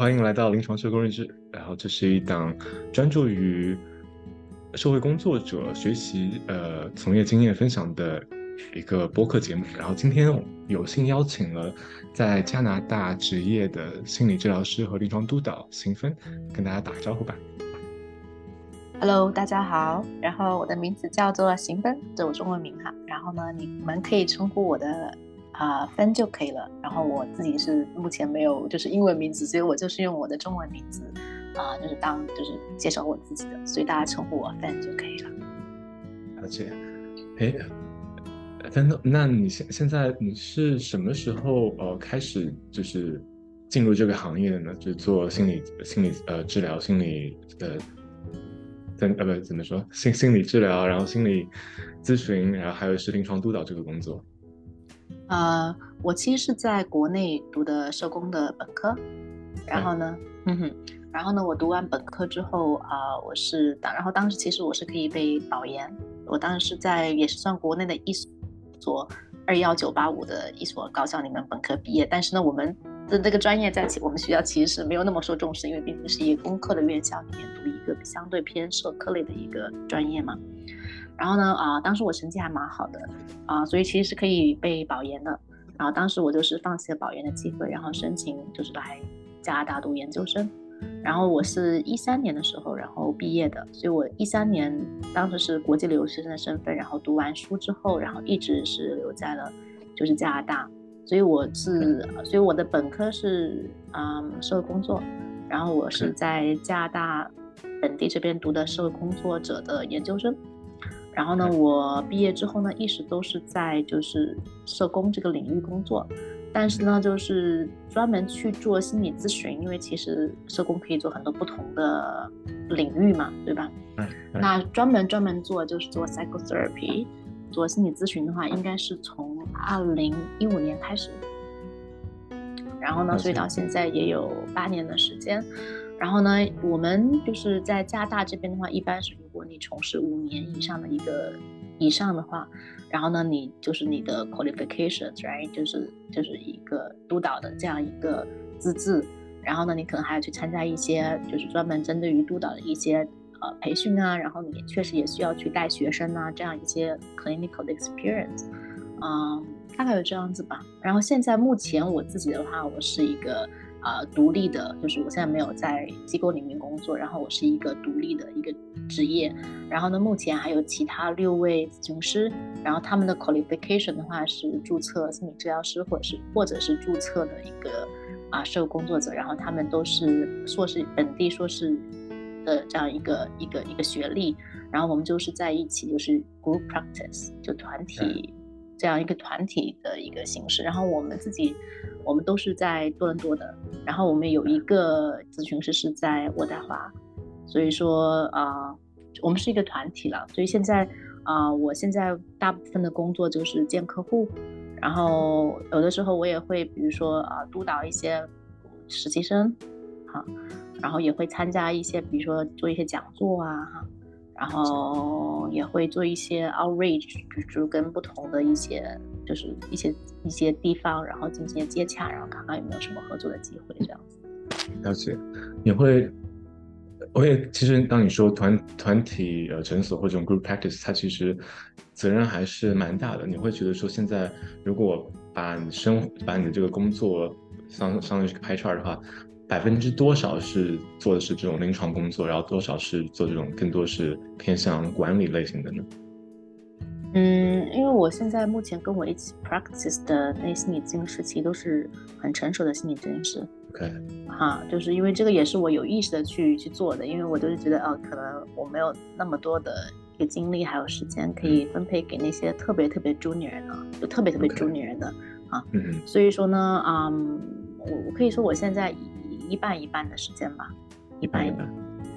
欢迎来到临床社工日志。然后这是一档专注于社会工作者学习呃从业经验分享的一个播客节目。然后今天有幸邀请了在加拿大执业的心理治疗师和临床督导邢芬，跟大家打个招呼吧。Hello，大家好。然后我的名字叫做邢芬，这是我中文名哈。然后呢，你们可以称呼我的。啊，分就可以了。然后我自己是目前没有就是英文名字，所以我就是用我的中文名字啊，就是当就是介绍我自己的，所以大家称呼我分就可以了。了解。哎，分，那你现现在你是什么时候呃开始就是进入这个行业的呢？就做心理心理呃治疗心理的，怎呃不怎么说心心理治疗，然后心理咨询，然后还有是临床督导这个工作。呃，我其实是在国内读的社工的本科，然后呢，嗯哼，然后呢，我读完本科之后啊，我是当，然后当时其实我是可以被保研，我当时是在也是算国内的一所二幺九八五的一所高校里面本科毕业，但是呢，我们的这个专业在我们学校其实是没有那么受重视，因为毕竟是一个工科的院校里面读一个相对偏社科类的一个专业嘛。然后呢，啊，当时我成绩还蛮好的，啊，所以其实是可以被保研的。然后当时我就是放弃了保研的机会，然后申请就是来加拿大读研究生。然后我是一三年的时候，然后毕业的，所以我一三年当时是国际留学生的身份，然后读完书之后，然后一直是留在了就是加拿大。所以我是，所以我的本科是嗯社会工作，然后我是在加拿大本地这边读的社会工作者的研究生。然后呢，我毕业之后呢，一直都是在就是社工这个领域工作，但是呢，就是专门去做心理咨询，因为其实社工可以做很多不同的领域嘛，对吧？嗯。那专门专门做就是做 psychotherapy，做心理咨询的话，应该是从二零一五年开始。然后呢，所以到现在也有八年的时间。然后呢，我们就是在加拿大这边的话，一般是如果你从事五年以上的一个以上的话，然后呢，你就是你的 qualifications，然后就是就是一个督导的这样一个资质。然后呢，你可能还要去参加一些就是专门针对于督导的一些呃培训啊。然后你确实也需要去带学生啊，这样一些 clinical experience，嗯，大概有这样子吧。然后现在目前我自己的话，我是一个。啊，独立的，就是我现在没有在机构里面工作，然后我是一个独立的一个职业，然后呢，目前还有其他六位咨询师，然后他们的 qualification 的话是注册心理治疗师，或者是或者是注册的一个啊社会工作者，然后他们都是硕士本地硕士的这样一个一个一个学历，然后我们就是在一起就是 group practice 就团体。这样一个团体的一个形式，然后我们自己，我们都是在多伦多的，然后我们有一个咨询师是在渥太华，所以说啊，我们是一个团体了。所以现在啊，我现在大部分的工作就是见客户，然后有的时候我也会，比如说啊，督导一些实习生，哈，然后也会参加一些，比如说做一些讲座啊，哈。然后也会做一些 outreach，就是跟不同的一些，就是一些一些地方，然后进行接洽，然后看看有没有什么合作的机会，这样子。了解，你会，我也其实当你说团团体呃诊所或者 group practice，它其实责任还是蛮大的。你会觉得说现在如果把你生把你的这个工作相相当于是个 pie chart 的话。百分之多少是做的是这种临床工作，然后多少是做这种更多是偏向管理类型的呢？嗯，因为我现在目前跟我一起 practice 的那心理咨询师，其实都是很成熟的心理咨询师。OK，哈，就是因为这个也是我有意识的去去做的，因为我就是觉得，哦，可能我没有那么多的一个精力还有时间可以分配给那些特别特别 junior 的，就特别特别 junior 的啊。嗯所以说呢，嗯，我我可以说我现在。一半一半的时间吧，一半一半，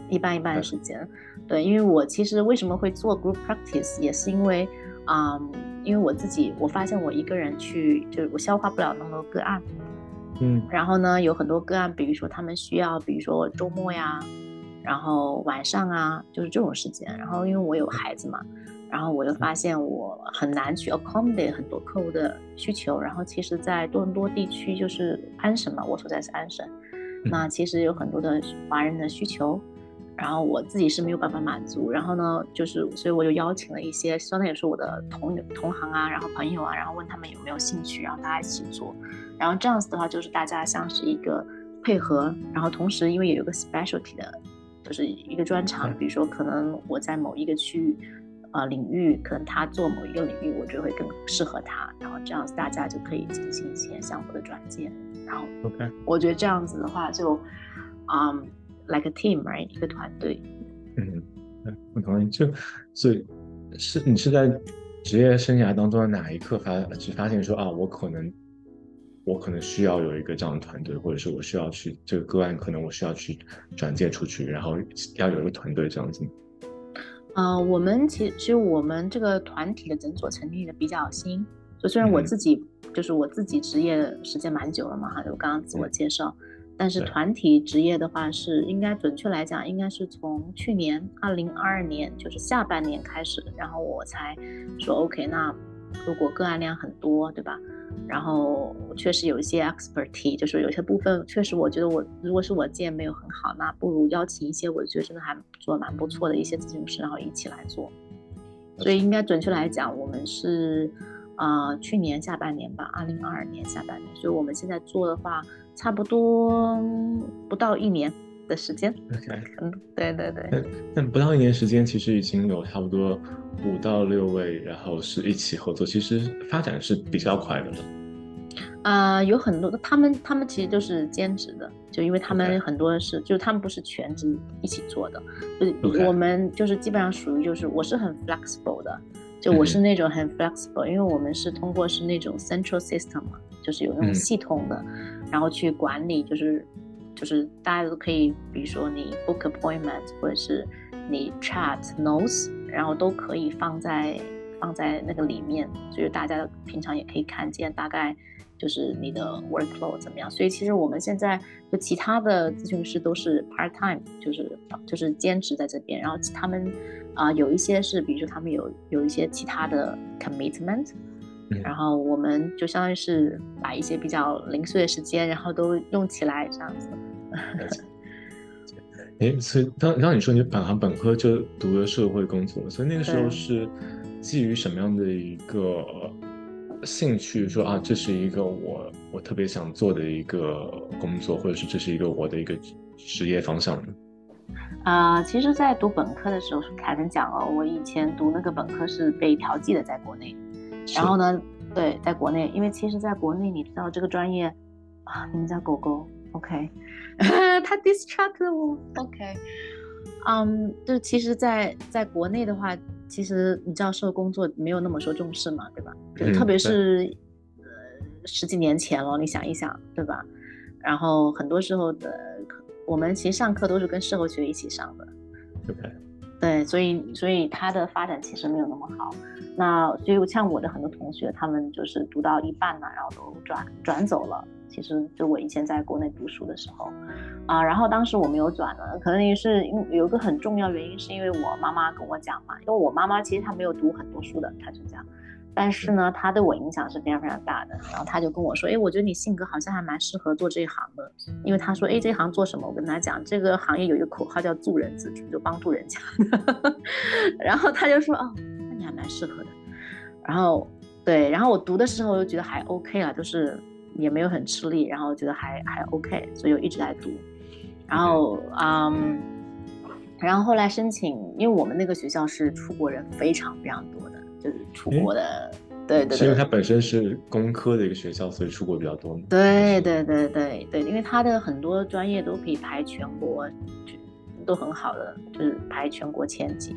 一半一半的时间。对，因为我其实为什么会做 group practice，也是因为，啊，因为我自己我发现我一个人去，就是我消化不了那么多个案。嗯。然后呢，有很多个案，比如说他们需要，比如说周末呀，然后晚上啊，就是这种时间。然后因为我有孩子嘛，然后我就发现我很难去 accommodate 很多客户的需求。然后其实，在多伦多地区，就是安省嘛，我所在是安省。那其实有很多的华人的需求，然后我自己是没有办法满足。然后呢，就是所以我就邀请了一些，相当于是我的同同行啊，然后朋友啊，然后问他们有没有兴趣，然后大家一起做。然后这样子的话，就是大家像是一个配合，然后同时因为有一个 specialty 的，就是一个专长，比如说可能我在某一个区域。呃，领域可能他做某一个领域，我觉得会更适合他，然后这样子大家就可以进行一些相互的转介，然后，OK，我觉得这样子的话就，嗯，like a team，right，一个团队。嗯，我同意。就所以是你是在职业生涯当中的哪一刻发只发现说啊，我可能我可能需要有一个这样的团队，或者是我需要去这个个案，可能我需要去转介出去，然后要有一个团队这样子。呃，我们其实其实我们这个团体的诊所成立的比较新，就虽然我自己就是我自己职业时间蛮久了嘛，哈，就刚刚自我介绍，但是团体职业的话是应该准确来讲，应该是从去年二零二二年就是下半年开始，然后我才说 OK，那如果个案量很多，对吧？然后确实有一些 expertise，就是有些部分确实我觉得我如果是我见没有很好，那不如邀请一些我觉得真的还做蛮不错的一些咨询师，然后一起来做。所以应该准确来讲，我们是啊去年下半年吧，二零二二年下半年，所以我们现在做的话，差不多不到一年的时间。OK，嗯，对对对。但但不到一年时间，其实已经有差不多。五到六位，然后是一起合作，其实发展是比较快的了。啊，有很多的，他们他们其实就是兼职的，就因为他们很多是，就是他们不是全职一起做的。就我们就是基本上属于就是我是很 flexible 的，就我是那种很 flexible，因为我们是通过是那种 central system 嘛，就是有那种系统的，然后去管理，就是就是大家都可以，比如说你 book appointment 或者是你 chat notes。然后都可以放在放在那个里面，就是大家平常也可以看见，大概就是你的 workload 怎么样。所以其实我们现在就其他的咨询师都是 part time，就是就是兼职在这边。然后他们啊有一些是，比如说他们有有一些其他的 commitment，然后我们就相当于是把一些比较零碎的时间，然后都用起来这样子。哎，所以当当你说你本行本科就读了社会工作，所以那个时候是基于什么样的一个兴趣说啊，这是一个我我特别想做的一个工作，或者是这是一个我的一个职业方向呢？啊，其实，在读本科的时候，凯文讲了，我以前读那个本科是被调剂的，在国内。然后呢，对，在国内，因为其实在国内，你知道这个专业啊，你们家狗狗。OK，他 distract 我。OK，嗯，就其实，在在国内的话，其实你知道，社会工作没有那么受重视嘛，对吧？就特别是呃十几年前了，你想一想，对吧？然后很多时候的，我们其实上课都是跟社会学一起上的。OK，对，所以所以他的发展其实没有那么好。那所以像我的很多同学，他们就是读到一半呢，然后都转转走了。其实就我以前在国内读书的时候，啊，然后当时我没有转呢，可能也是因有一个很重要原因，是因为我妈妈跟我讲嘛，因为我妈妈其实她没有读很多书的，她就这样，但是呢，他对我影响是非常非常大的。然后他就跟我说，哎，我觉得你性格好像还蛮适合做这一行的，因为他说，哎，这一行做什么？我跟他讲，这个行业有一个口号叫助人自助，就帮助人家。然后他就说，哦，那你还蛮适合的。然后对，然后我读的时候又觉得还 OK 了，就是。也没有很吃力，然后觉得还还 OK，所以我一直在读。然后，嗯，然后后来申请，因为我们那个学校是出国人非常非常多的，就是出国的，对对。是因为它本身是工科的一个学校，所以出国比较多。对对对对对，因为它的很多专业都可以排全国，都很好的，就是排全国前几。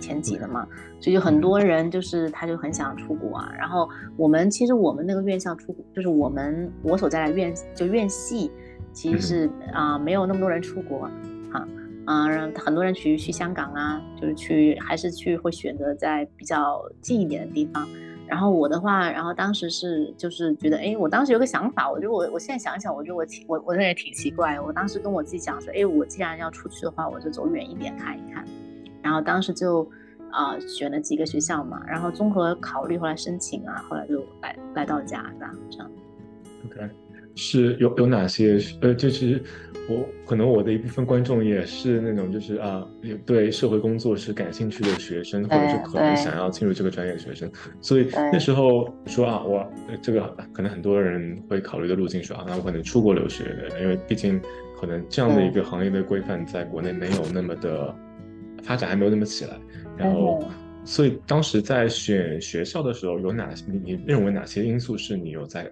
前几的嘛，所以就很多人就是他就很想出国啊。然后我们其实我们那个院校出国就是我们我所在的院就院系，其实是啊没有那么多人出国，哈啊很多人去去香港啊，就是去还是去会选择在比较近一点的地方。然后我的话，然后当时是就是觉得，哎，我当时有个想法，我觉得我我现在想一想，我觉得我挺我我那也挺奇怪。我当时跟我自己讲说，哎，我既然要出去的话，我就走远一点看一看。然后当时就，啊，选了几个学校嘛，然后综合考虑，后来申请啊，后来就来来到加拿大这样。OK，是有有哪些呃，就是我可能我的一部分观众也是那种就是啊，对社会工作是感兴趣的学生，或者是可能想要进入这个专业的学生，所以那时候说啊，我这个可能很多人会考虑的路径说啊，那我可能出国留学，因为毕竟可能这样的一个行业的规范在国内没有那么的发展，还没有那么起来，然后。所以当时在选学校的时候，有哪你你认为哪些因素是你有在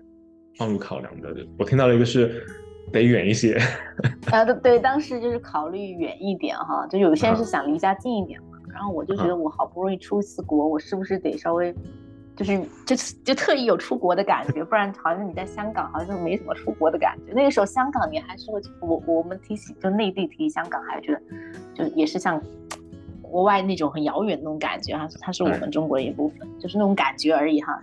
放入考量的？我听到了一个是得远一些。啊，对对，当时就是考虑远一点哈，就有些人是想离家近一点嘛。然后我就觉得我好不容易出一次国，我是不是得稍微就是就就特意有出国的感觉，不然好像你在香港好像就没什么出国的感觉。那个时候香港你还是会我我们提起就内地提起香港，还觉得就也是像。国外那种很遥远的那种感觉哈，它是我们中国的一部分，就是那种感觉而已哈。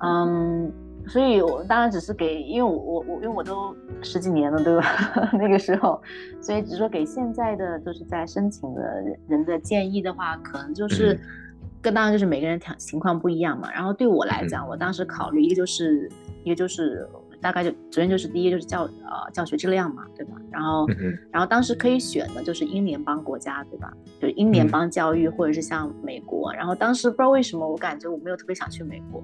嗯，所以我当然只是给，因为我我我因为我都十几年了对吧？那个时候，所以只说给现在的就是在申请的人的建议的话，可能就是跟当然就是每个人情情况不一样嘛。然后对我来讲，我当时考虑一个就是一个就是。大概就首先就是第一就是教呃教学质量嘛，对吧？然后然后当时可以选的就是英联邦国家，对吧？就是英联邦教育或者是像美国。然后当时不知道为什么我感觉我没有特别想去美国，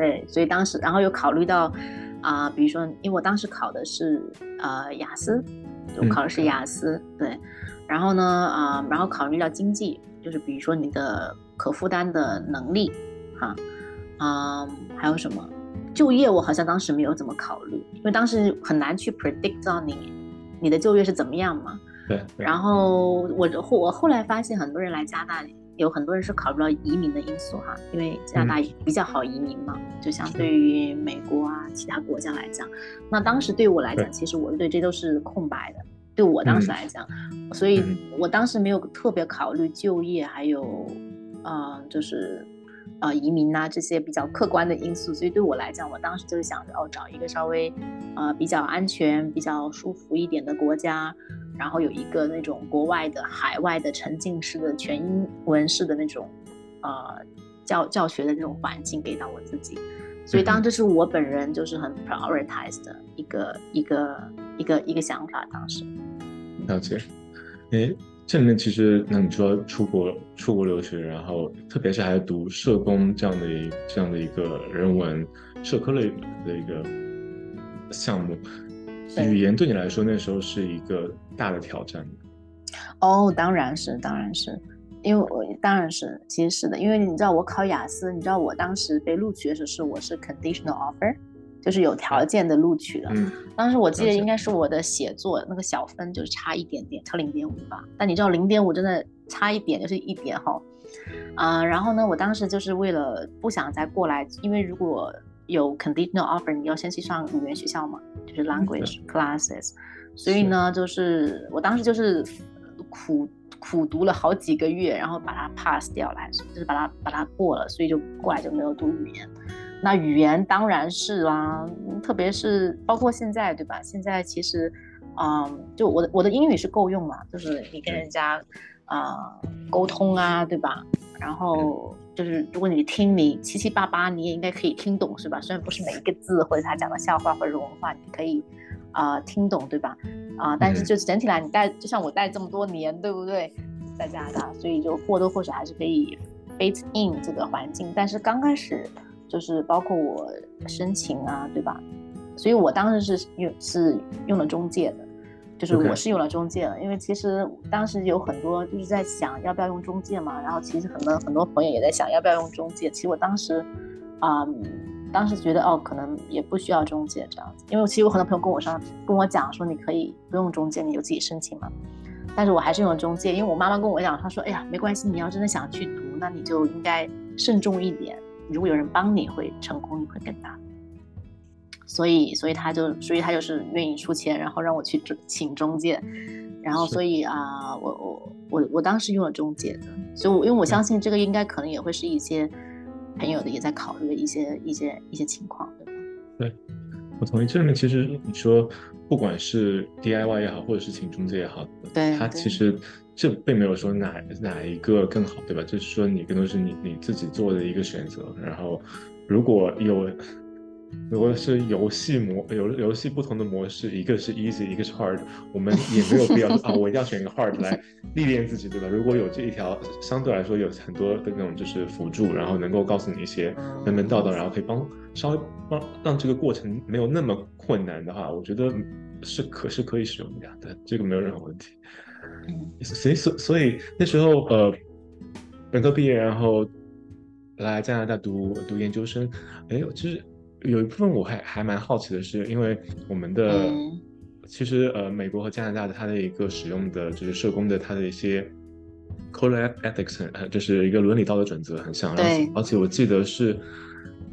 对，所以当时然后又考虑到啊，比如说因为我当时考的是呃雅思，我考的是雅思，对。然后呢啊，然后考虑到经济，就是比如说你的可负担的能力，哈，嗯，还有什么？就业我好像当时没有怎么考虑，因为当时很难去 predict 到你你的就业是怎么样嘛。对。然后我后我后来发现很多人来加拿大，有很多人是考虑到移民的因素哈，因为加拿大比较好移民嘛，就相对于美国啊其他国家来讲。那当时对我来讲，其实我对这都是空白的，对我当时来讲，所以我当时没有特别考虑就业，还有，嗯，就是。呃，移民呐这些比较客观的因素，所以对我来讲，我当时就是想着哦，找一个稍微，呃，比较安全、比较舒服一点的国家，然后有一个那种国外的海外的沉浸式的全英文式的那种，呃，教教学的那种环境给到我自己。所以当这是我本人就是很 prioritize 的一个一个一个一个想法。当时了解，诶。这里面其实，那你说出国出国留学，然后特别是还读社工这样的一这样的一个人文社科类的一个项目，语言对你来说那时候是一个大的挑战。哦，当然是，当然是，因为我当然是，其实是的，因为你知道我考雅思，你知道我当时被录取的时候是我是 conditional offer。就是有条件的录取的，当时我记得应该是我的写作那个小分就是差一点点，差零点五吧。但你知道零点五真的差一点就是一点哈，啊，然后呢，我当时就是为了不想再过来，因为如果有 conditional offer，你要先去上语言学校嘛，就是 language classes，所以呢，就是我当时就是苦苦读了好几个月，然后把它 pass 掉来，就是把它把它过了，所以就过来就没有读语言。那语言当然是啦，特别是包括现在，对吧？现在其实，嗯，就我的我的英语是够用了，就是你跟人家啊沟通啊，对吧？然后就是如果你听你七七八八，你也应该可以听懂，是吧？虽然不是每一个字或者他讲的笑话或者文化你可以啊听懂，对吧？啊，但是就整体来，你带就像我带这么多年，对不对？在加拿大，所以就或多或少还是可以 fit in 这个环境，但是刚开始。就是包括我申请啊，对吧？所以我当时是用是用了中介的，就是我是用了中介的，因为其实当时有很多就是在想要不要用中介嘛，然后其实很多很多朋友也在想要不要用中介。其实我当时啊，当时觉得哦，可能也不需要中介这样子，因为其实有很多朋友跟我说跟我讲说你可以不用中介，你就自己申请嘛。但是我还是用了中介，因为我妈妈跟我讲，她说哎呀，没关系，你要真的想去读，那你就应该慎重一点。如果有人帮你，会成功率会更大。所以，所以他就，所以他就是愿意出钱，然后让我去请中介。然后，所以啊，我我我我当时用了中介的，所以，我因为我相信这个应该可能也会是一些朋友的也在考虑一些一些一些情况，对吧？对，我同意。这里面其实你说，不管是 DIY 也好，或者是请中介也好，对，他其实。这并没有说哪哪一个更好，对吧？就是说你更多是你你自己做的一个选择。然后，如果有如果是游戏模游游戏不同的模式，一个是 easy，一个是 hard，我们 也没有必要啊，我一定要选一个 hard 来历练自己，对吧？如果有这一条相对来说有很多的那种就是辅助，然后能够告诉你一些门门道道，然后可以帮稍微帮让这个过程没有那么困难的话，我觉得是可是可以使用的呀，对，这个没有任何问题。所以所所以那时候呃，本科毕业然后来加拿大读读研究生，哎，其实。有一部分我还还蛮好奇的是，因为我们的其实呃，美国和加拿大的它的一个使用的就是社工的它的一些 code ethics，呃，就是一个伦理道德准则很像。对。而且我记得是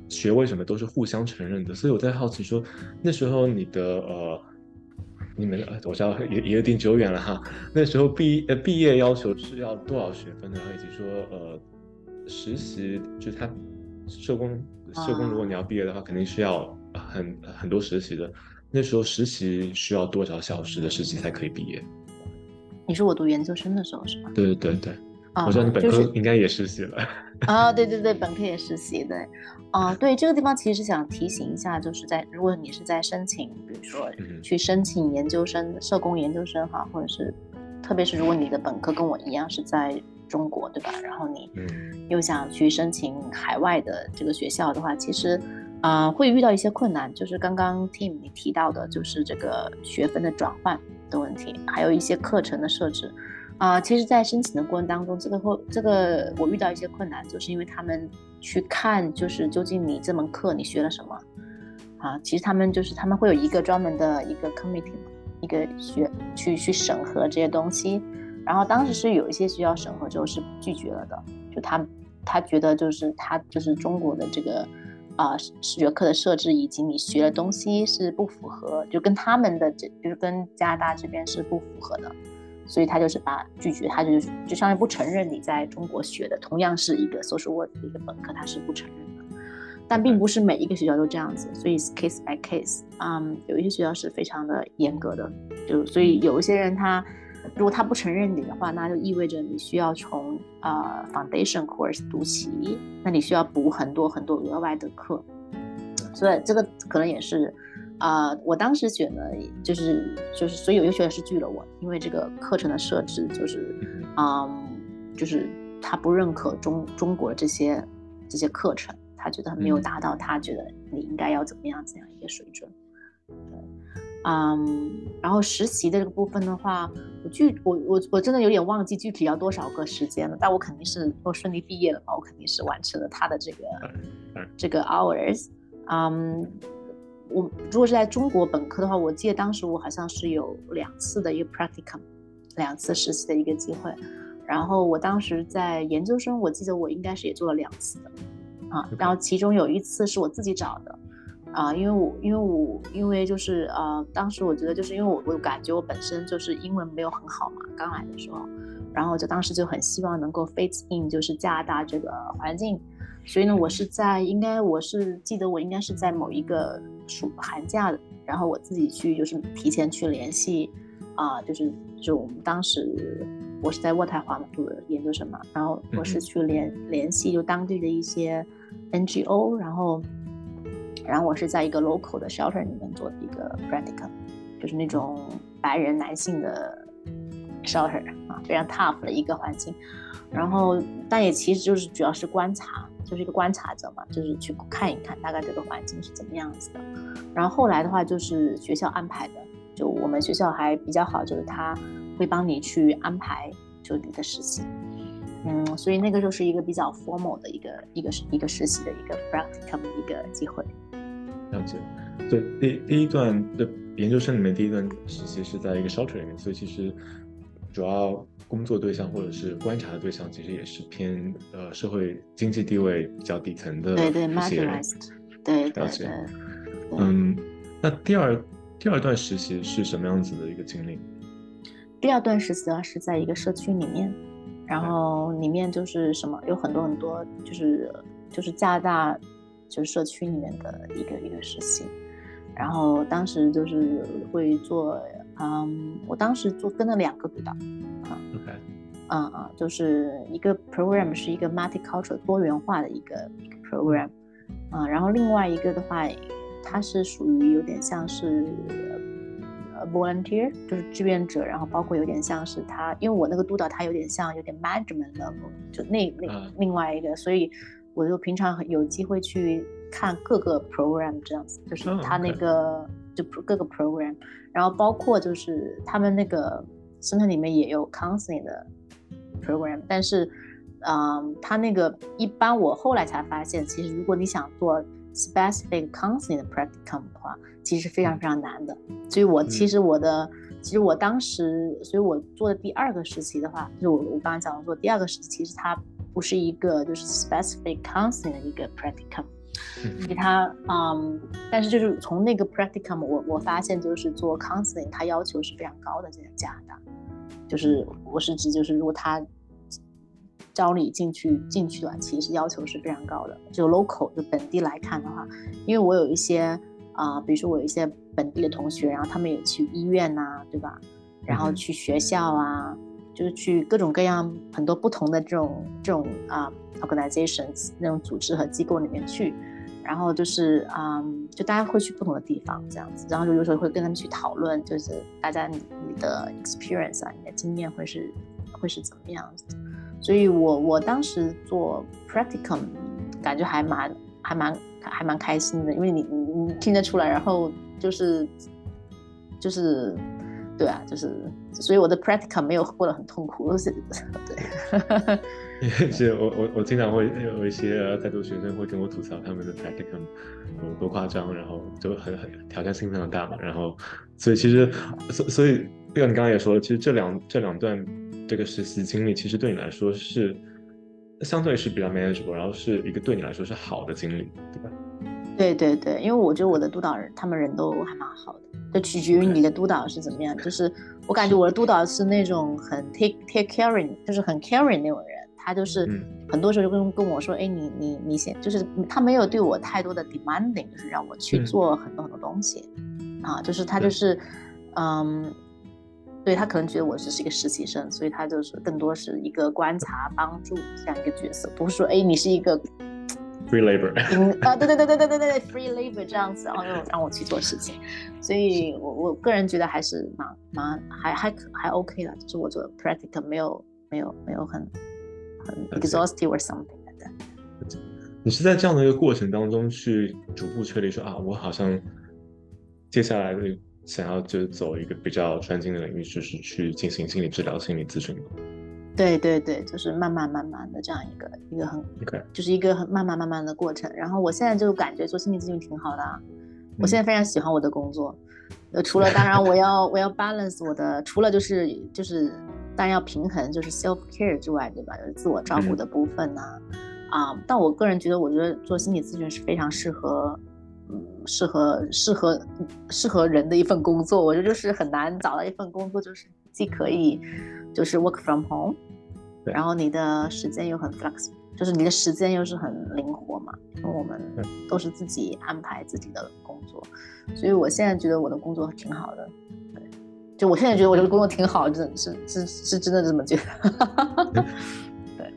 学位什么都是互相承认的，所以我在好奇说，那时候你的呃，你们呃，我知道也也有点久远了哈。那时候毕呃毕业要求是要多少学分的？然后以及说呃，实习就是他社工。社工，如果你要毕业的话，肯定是要很很多实习的。那时候实习需要多少小时的实习才可以毕业？你说我读研究生的时候是吗？对对对对，我知道你本科应该也实习了。啊，对对对，本科也实习对。啊，对这个地方其实想提醒一下，就是在如果你是在申请，比如说去申请研究生、社工研究生哈，或者是特别是如果你的本科跟我一样是在。中国对吧？然后你又想去申请海外的这个学校的话，其实啊会遇到一些困难，就是刚刚 Tim 你提到的，就是这个学分的转换的问题，还有一些课程的设置啊。其实，在申请的过程当中，这个会这个我遇到一些困难，就是因为他们去看，就是究竟你这门课你学了什么啊？其实他们就是他们会有一个专门的一个 committee，一个学去去审核这些东西。然后当时是有一些学校审核之后是拒绝了的，就他他觉得就是他就是中国的这个啊视觉课的设置以及你学的东西是不符合，就跟他们的这就是跟加拿大这边是不符合的，所以他就是把拒绝，他就就相当于不承认你在中国学的同样是一个 social work 的一个本科，他是不承认的。但并不是每一个学校都这样子，所以 case by case，嗯，有一些学校是非常的严格的，就所以有一些人他。如果他不承认你的话，那就意味着你需要从呃 foundation course 读起，那你需要补很多很多额外的课，所以这个可能也是，啊，我当时选的就是就是，所以有一个学员是拒了我，因为这个课程的设置就是，嗯，就是他不认可中中国这些这些课程，他觉得没有达到他觉得你应该要怎么样怎样一个水准，对。嗯，然后实习的这个部分的话，我具我我我真的有点忘记具体要多少个时间了，但我肯定是如果顺利毕业的话，我肯定是完成了他的这个这个 hours。嗯，我如果是在中国本科的话，我记得当时我好像是有两次的一个 practicum，两次实习的一个机会。然后我当时在研究生，我记得我应该是也做了两次的啊，然后其中有一次是我自己找的。啊，因为我因为我因为就是呃，当时我觉得就是因为我我感觉我本身就是英文没有很好嘛，刚来的时候，然后就当时就很希望能够 fit in 就是加拿大这个环境，所以呢，我是在应该我是记得我应该是在某一个暑寒假的，然后我自己去就是提前去联系啊，就是就我们当时我是在渥太华读的研究生嘛，然后我是去联联系就当地的一些 NGO，然后。然后我是在一个 local 的 shelter 里面做的一个 practicum，就是那种白人男性的 shelter 啊，非常 tough 的一个环境。然后，但也其实就是主要是观察，就是一个观察者嘛，就是去看一看大概这个环境是怎么样子的。然后后来的话就是学校安排的，就我们学校还比较好，就是他会帮你去安排就你的实习。嗯，所以那个就是一个比较 formal 的一个一个一个实习的一个 practicum 的一个机会。对，第第一段的研究生里面，第一段实习是在一个 shelter 里面，所以其实主要工作对象或者是观察的对象，其实也是偏呃社会经济地位比较底层的对对一些人。对，了解。嗯，那第二第二段实习是什么样子的一个经历？第二段实习的话是在一个社区里面，然后里面就是什么有很多很多，就是就是加拿大。就是社区里面的一个一个实习，然后当时就是会做，嗯，我当时做分了两个督导，啊，OK，嗯嗯，就是一个 program 是一个 multicultural 多元化的一个一个 program，啊，然后另外一个的话它是属于有点像是呃 volunteer，就是志愿者，然后包括有点像是他，因为我那个督导他有点像有点 management level，就那那另外一个，所以我就平常有机会去看各个 program 这样子，就是他那个就各个 program，然后包括就是他们那个生态里面也有 counseling 的 program，但是。嗯，他那个一般，我后来才发现，其实如果你想做 specific counseling 的 practicum 的话，其实非常非常难的。所以我其实我的，其实我当时，所以我做的第二个时期的话，就是我我刚刚讲的做第二个时期，其实它不是一个就是 specific counseling 的一个 practicum，其他嗯，但是就是从那个 practicum，我我发现就是做 counseling，它要求是非常高的，这个加拿大，就是我是指就是如果他。招你进去进去的话，其实要求是非常高的。就 local 就本地来看的话，因为我有一些啊，比如说我有一些本地的同学，然后他们也去医院呐，对吧？然后去学校啊，就是去各种各样很多不同的这种这种啊 organizations 那种组织和机构里面去，然后就是啊，就大家会去不同的地方这样子，然后就有时候会跟他们去讨论，就是大家你你的 experience 啊，你的经验会是会是怎么样子。所以，我我当时做 practicum，感觉还蛮还蛮还蛮开心的，因为你你你听得出来，然后就是就是，对啊，就是，所以我的 practicum 没有过得很痛苦，是，对。是 我我我经常会有一些在读学生会跟我吐槽他们的 practicum 有多夸张，然后就很很挑战性非常大嘛，然后所以其实所所以，这个你刚刚也说了，其实这两这两段。这个实习经历其实对你来说是相对是比较 manageable，然后是一个对你来说是好的经历，对吧？对对对，因为我觉得我的督导人他们人都还蛮好的，就取决于你的督导是怎么样。就是我感觉。我的督导是那种很 take take caring，就是很 caring 那种人，他就是很多时候就跟跟我说，哎，你你你先，就是他没有对我太多的 demanding，就是让我去做很多很多东西。啊，就是他就是嗯。所以他可能觉得我只是一个实习生，所以他就是更多是一个观察、帮助这样一个角色，不是说哎你是一个 free labor 啊，对对对对对对对 free labor 这样子，然后又让我去做事情，所以我我个人觉得还是蛮蛮还还还 OK 的，就是我做 practical 没有没有没有很很 exhaustive or something 的。你是在这样的一个过程当中去逐步确立说啊，我好像接下来的。想要就是走一个比较专精的领域，就是去进行心理治疗、心理咨询对对对，就是慢慢慢慢的这样一个一个很就是一个很慢慢慢慢的过程。然后我现在就感觉做心理咨询挺好的，我现在非常喜欢我的工作。呃，除了当然我要我要 balance 我的，除了就是就是当然要平衡就是 self care 之外，对吧？就是自我照顾的部分呢，啊，但我个人觉得，我觉得做心理咨询是非常适合。嗯，适合适合适合人的一份工作，我觉得就是很难找到一份工作，就是既可以就是 work from home，然后你的时间又很 flexible，就是你的时间又是很灵活嘛，因为我们都是自己安排自己的工作，所以我现在觉得我的工作挺好的，对，就我现在觉得我这个工作挺好，真的是是是真的这么觉得，对，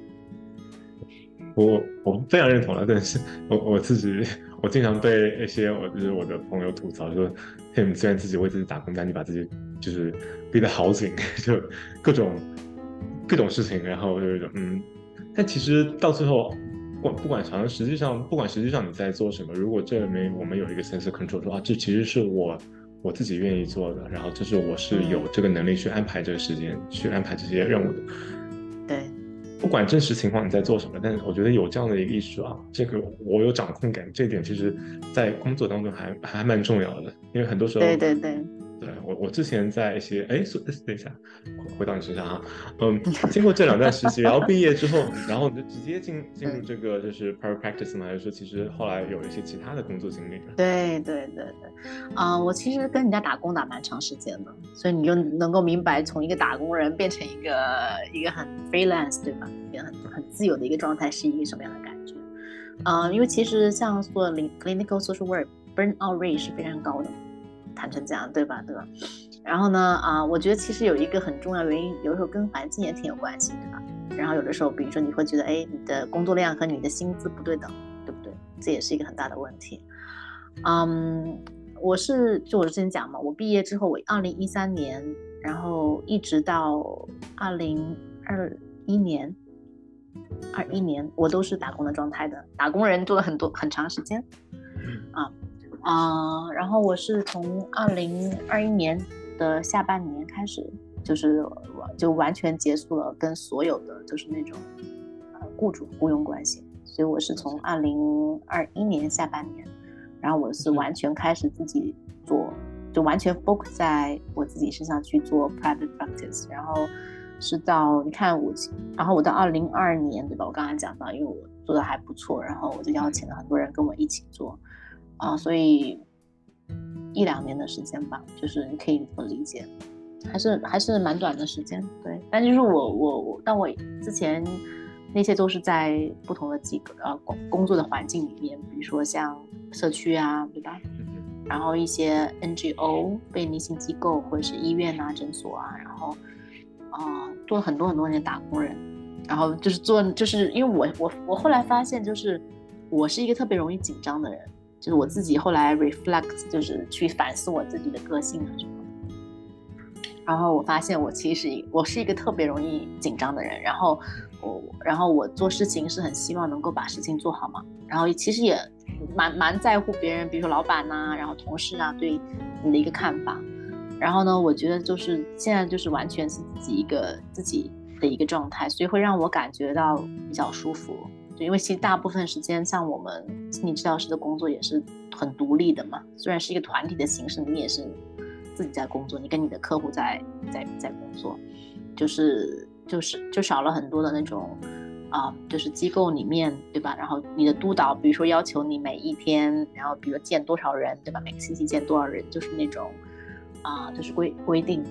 我我非常认同了，但是我我自己。我经常被一些我就是我的朋友吐槽说，你虽然自己为自己打工，但你把自己就是逼得好紧，就各种各种事情，然后就有一种嗯，但其实到最后，不不管长，实际上不管实际上你在做什么，如果这里面我们有一个 sense control，说啊，这其实是我我自己愿意做的，然后这是我是有这个能力去安排这个时间，去安排这些任务的，对。不管真实情况你在做什么，但是我觉得有这样的一个意识啊，这个我有掌控感，这点其实，在工作当中还还蛮重要的，因为很多时候，对对对。对我，我之前在一些哎，等一下，回到你身上啊，嗯，经过这两段实习，然后毕业之后，然后你就直接进进入这个就是 private practice 吗？还是说其实后来有一些其他的工作经历？对对对对，啊，我其实跟人家打工打蛮长时间的，所以你就能够明白，从一个打工人变成一个一个很 freelance 对吧？一个很很自由的一个状态是一个什么样的感觉？啊，因为其实像做 clinical social work burnout rate 是非常高的。谈成这样，对吧？对吧？然后呢？啊，我觉得其实有一个很重要原因，有时候跟环境也挺有关系，对吧？然后有的时候，比如说你会觉得，哎，你的工作量和你的薪资不对等，对不对？这也是一个很大的问题。嗯，我是就我之前讲嘛，我毕业之后，我二零一三年，然后一直到二零二一年，二一年我都是打工的状态的，打工人做了很多很长时间，啊啊，然后我是从二零二一年的下半年开始，就是就完全结束了跟所有的就是那种呃雇主雇佣关系，所以我是从二零二一年下半年。然后我是完全开始自己做，就完全 focus 在我自己身上去做 private practice。然后是到你看我，然后我到二零二二年对吧？我刚刚讲到，因为我做的还不错，然后我就邀请了很多人跟我一起做，啊，所以一两年的时间吧，就是你可以这么理解，还是还是蛮短的时间，对。但就是我我我，但我之前那些都是在不同的几个呃工工作的环境里面，比如说像。社区啊，对吧？然后一些 NGO、非利性机构或者是医院啊、诊所啊，然后啊，做了很多很多年打工人，然后就是做，就是因为我我我后来发现，就是我是一个特别容易紧张的人，就是我自己后来 reflect，就是去反思我自己的个性啊什么。然后我发现我其实我是一个特别容易紧张的人，然后我然后我做事情是很希望能够把事情做好嘛，然后其实也。蛮蛮在乎别人，比如说老板呐，然后同事啊，对你的一个看法。然后呢，我觉得就是现在就是完全是自己一个自己的一个状态，所以会让我感觉到比较舒服。就因为其实大部分时间，像我们心理治疗师的工作也是很独立的嘛。虽然是一个团体的形式，你也是自己在工作，你跟你的客户在在在工作，就是就是就少了很多的那种。啊，就是机构里面，对吧？然后你的督导，比如说要求你每一天，然后比如见多少人，对吧？每个星期见多少人，就是那种，啊，就是规规定。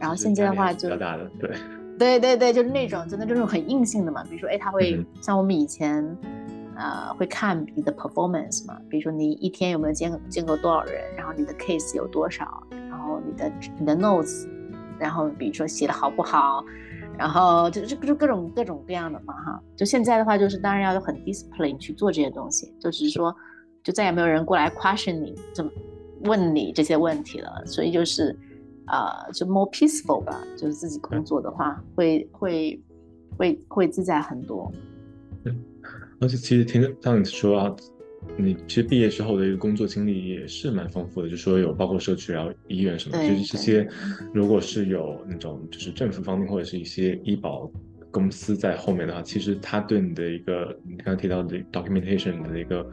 然后现在的话就，比较大的，对，对对对，就是那种真的就是很硬性的嘛。比如说，哎，他会像我们以前，呃，会看你的 performance 嘛。比如说你一天有没有见见过多少人，然后你的 case 有多少，然后你的你的 notes，然后比如说写的好不好。然后就就就各种各种各样的嘛哈，就现在的话就是当然要很 discipline 去做这些东西，就只是说就再也没有人过来 question 你怎么问你这些问题了，所以就是呃就 more peaceful 吧，就是自己工作的话会会会会自在很多。嗯，而且其实听像你说啊。你其实毕业之后的一个工作经历也是蛮丰富的，就说有包括社区然后医院什么，就是这些，如果是有那种就是政府方面或者是一些医保公司在后面的话，其实他对你的一个你刚刚提到的 documentation 的一个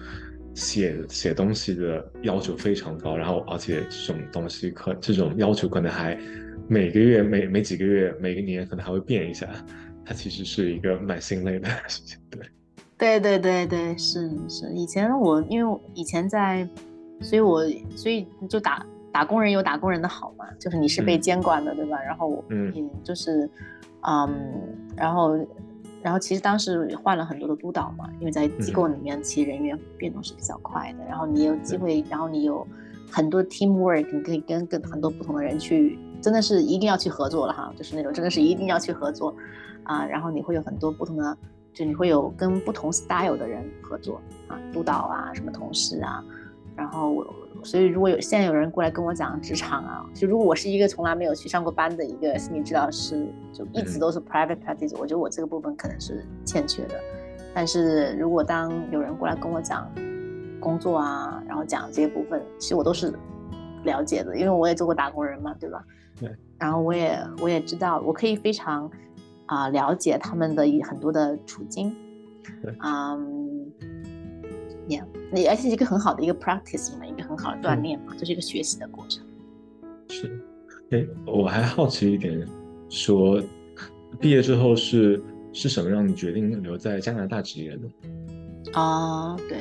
写写东西的要求非常高，然后而且这种东西可这种要求可能还每个月每每几个月每个年可能还会变一下，它其实是一个蛮心累的事情，对。对对对对，是是，以前我因为以前在，所以我所以就打打工人有打工人的好嘛，就是你是被监管的，对吧？然后嗯，就是，嗯，然后然后其实当时换了很多的督导嘛，因为在机构里面其实人员变动是比较快的，然后你有机会，然后你有很多 team work，你可以跟跟很多不同的人去，真的是一定要去合作了哈，就是那种真的是一定要去合作啊，然后你会有很多不同的。就你会有跟不同 style 的人合作啊，督导啊，什么同事啊，然后所以如果有现在有人过来跟我讲职场啊，就如果我是一个从来没有去上过班的一个心理治疗师，就一直都是 private practice，我觉得我这个部分可能是欠缺的。但是如果当有人过来跟我讲工作啊，然后讲这些部分，其实我都是了解的，因为我也做过打工人嘛，对吧？对。然后我也我也知道，我可以非常。啊，了解他们的很多的处境，对嗯，yeah，你而且是一个很好的一个 practice 嘛，好的锻炼嘛，就是一个学习的过程。是，哎，我还好奇一点，说毕业之后是是什么让你决定留在加拿大职业的？啊，对，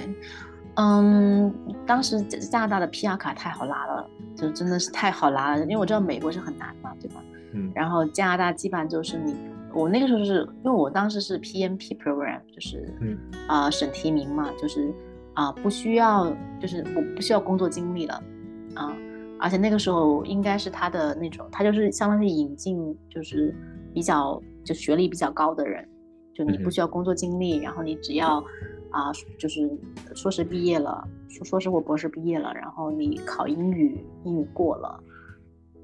嗯，当时加拿大的 PR 卡太好拿了，就真的是太好拿了，因为我知道美国是很难嘛，对吧？嗯，然后加拿大基本上就是你。我那个时候是因为我当时是 PMP program，就是嗯啊省提名嘛，就是啊不需要，就是我不需要工作经历了啊，而且那个时候应该是他的那种，他就是相当于引进就是比较就学历比较高的人，就你不需要工作经历，然后你只要啊，就是硕士毕业了，硕硕士或博士毕业了，然后你考英语，英语过了，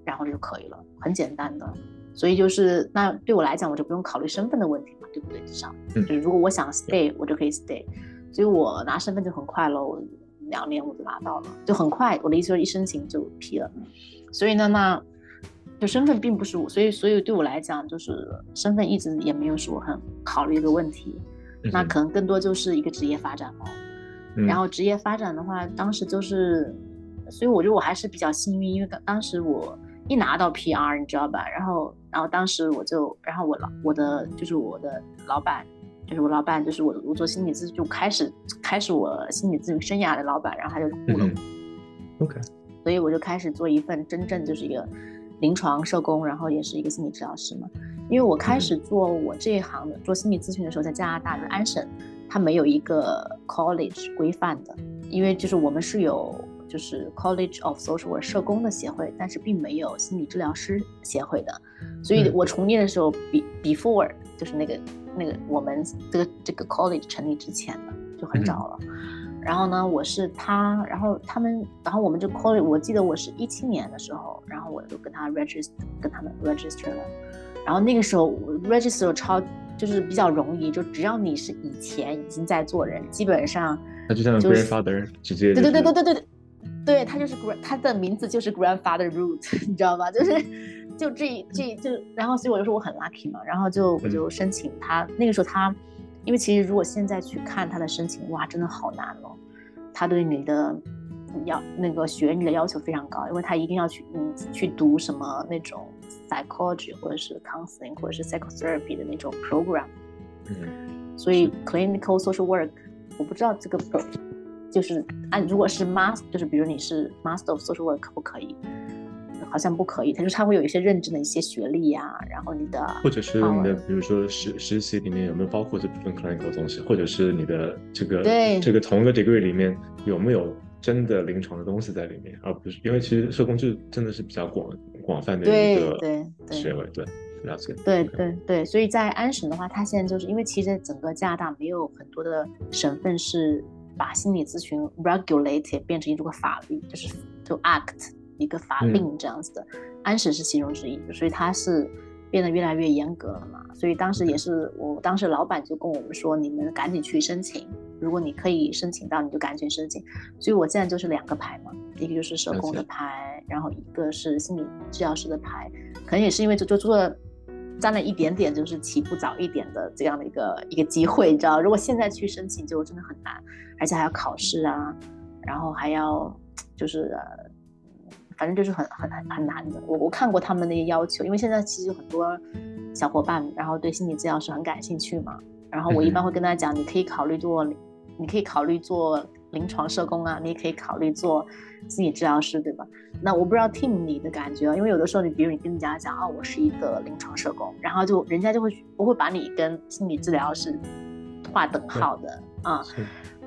然后就可以了，很简单的。所以就是那对我来讲，我就不用考虑身份的问题嘛，对不对？至少就是如果我想 stay，我就可以 stay。所以我拿身份就很快了，我两年我就拿到了，就很快。我的意思说一申请就批了。所以呢，那就身份并不是我，所以所以对我来讲，就是身份一直也没有是我很考虑一个问题。那可能更多就是一个职业发展哦。然后职业发展的话，当时就是，所以我觉得我还是比较幸运，因为当时我。一拿到 PR，你知道吧？然后，然后当时我就，然后我老我的就是我的老板，就是我老板，就是我我做心理咨询就开始开始我心理咨询生涯的老板，然后他就雇了我。OK。所以我就开始做一份真正就是一个临床社工，然后也是一个心理治疗师嘛。因为我开始做我这一行的做心理咨询的时候，在加拿大的安省，它没有一个 college 规范的，因为就是我们是有。就是 College of Social Work 社工的协会，但是并没有心理治疗师协会的，所以我从业的时候比 before 就是那个那个我们这个这个 college 成立之前的就很早了。然后呢，我是他，然后他们，然后我们就 college，我记得我是一七年的时候，然后我就跟他 register 跟他们 register 了。然后那个时候 register 超就是比较容易，就只要你是以前已经在做人，基本上那就像 grandfather 直接对对对对对对。对他就是 grand，他的名字就是 grandfather root，你知道吧？就是，就这这就，然后所以我就说我很 lucky 嘛，然后就我就申请他那个时候他，因为其实如果现在去看他的申请，哇，真的好难哦。他对你的要那个学历的要求非常高，因为他一定要去嗯去读什么那种 psychology 或者是 counseling 或者是 psychotherapy 的那种 program。嗯。所以 clinical social work，我不知道这个。就是按如果是 master，就是比如你是 master of social work 可不可以？好像不可以。他说他会有一些认证的一些学历呀，然后你的或者是你的，比如说实实习里面有没有包括这部分 clinical 东西，或者是你的这个对这个同一个 degree 里面有没有真的临床的东西在里面，而不是因为其实社工就真的是比较广广泛的一个学位，对，了解。对对对，所以在安省的话，它现在就是因为其实整个加拿大没有很多的省份是。把心理咨询 regulated 变成一个法律，就是 to act 一个法令这样子的，安史是其中之一，所以它是变得越来越严格了嘛。所以当时也是，我当时老板就跟我们说，你们赶紧去申请，如果你可以申请到，你就赶紧申请。所以我现在就是两个牌嘛，一个就是社工的牌，然后一个是心理治疗师的牌，可能也是因为就就做。沾了一点点，就是起步早一点的这样的一个一个机会，你知道？如果现在去申请，就真的很难，而且还要考试啊，然后还要就是，反正就是很很很很难的。我我看过他们那些要求，因为现在其实很多小伙伴，然后对心理治疗师很感兴趣嘛，然后我一般会跟他讲，你可以考虑做，你可以考虑做临床社工啊，你也可以考虑做。心理治疗师对吧？那我不知道 Tim 你的感觉，因为有的时候你比如你跟人家讲啊，我是一个临床社工，然后就人家就会不会把你跟心理治疗师划等号的啊，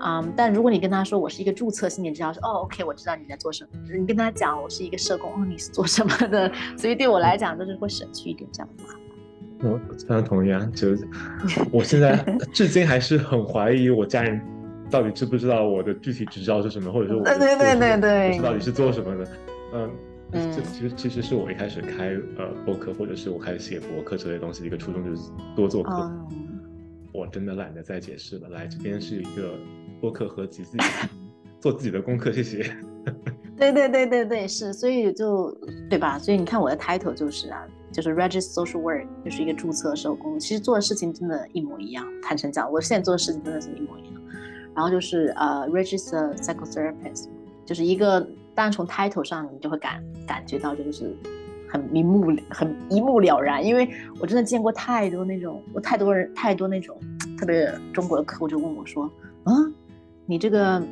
嗯，但如果你跟他说我是一个注册心理治疗师，哦，OK，我知道你在做什么。你跟他讲我是一个社工，哦，你是做什么的？所以对我来讲，就是会省去一点这样的麻烦。我非常同意啊，就我现在 至今还是很怀疑我家人。到底知不知道我的具体执照是什么，或者说我对对对对对，到底是做什么的？嗯，这其实其实是我一开始开呃博客，或者是我开始写博客这类东西的一个初衷，就是多做客。我真的懒得再解释了，来这边是一个播客合集自己做自己的功课，谢谢。对对对对对，是，所以就对吧？所以你看我的 title 就是啊，就是 register social work，就是一个注册社工。其实做的事情真的一模一样，坦诚讲，我现在做的事情真的是一模一样。然后就是呃，register psychotherapist，就是一个，当然从 title 上你就会感感觉到就是很明目很一目了然，因为我真的见过太多那种，我太多人太多那种特别中国的客户就问我说，啊，你这个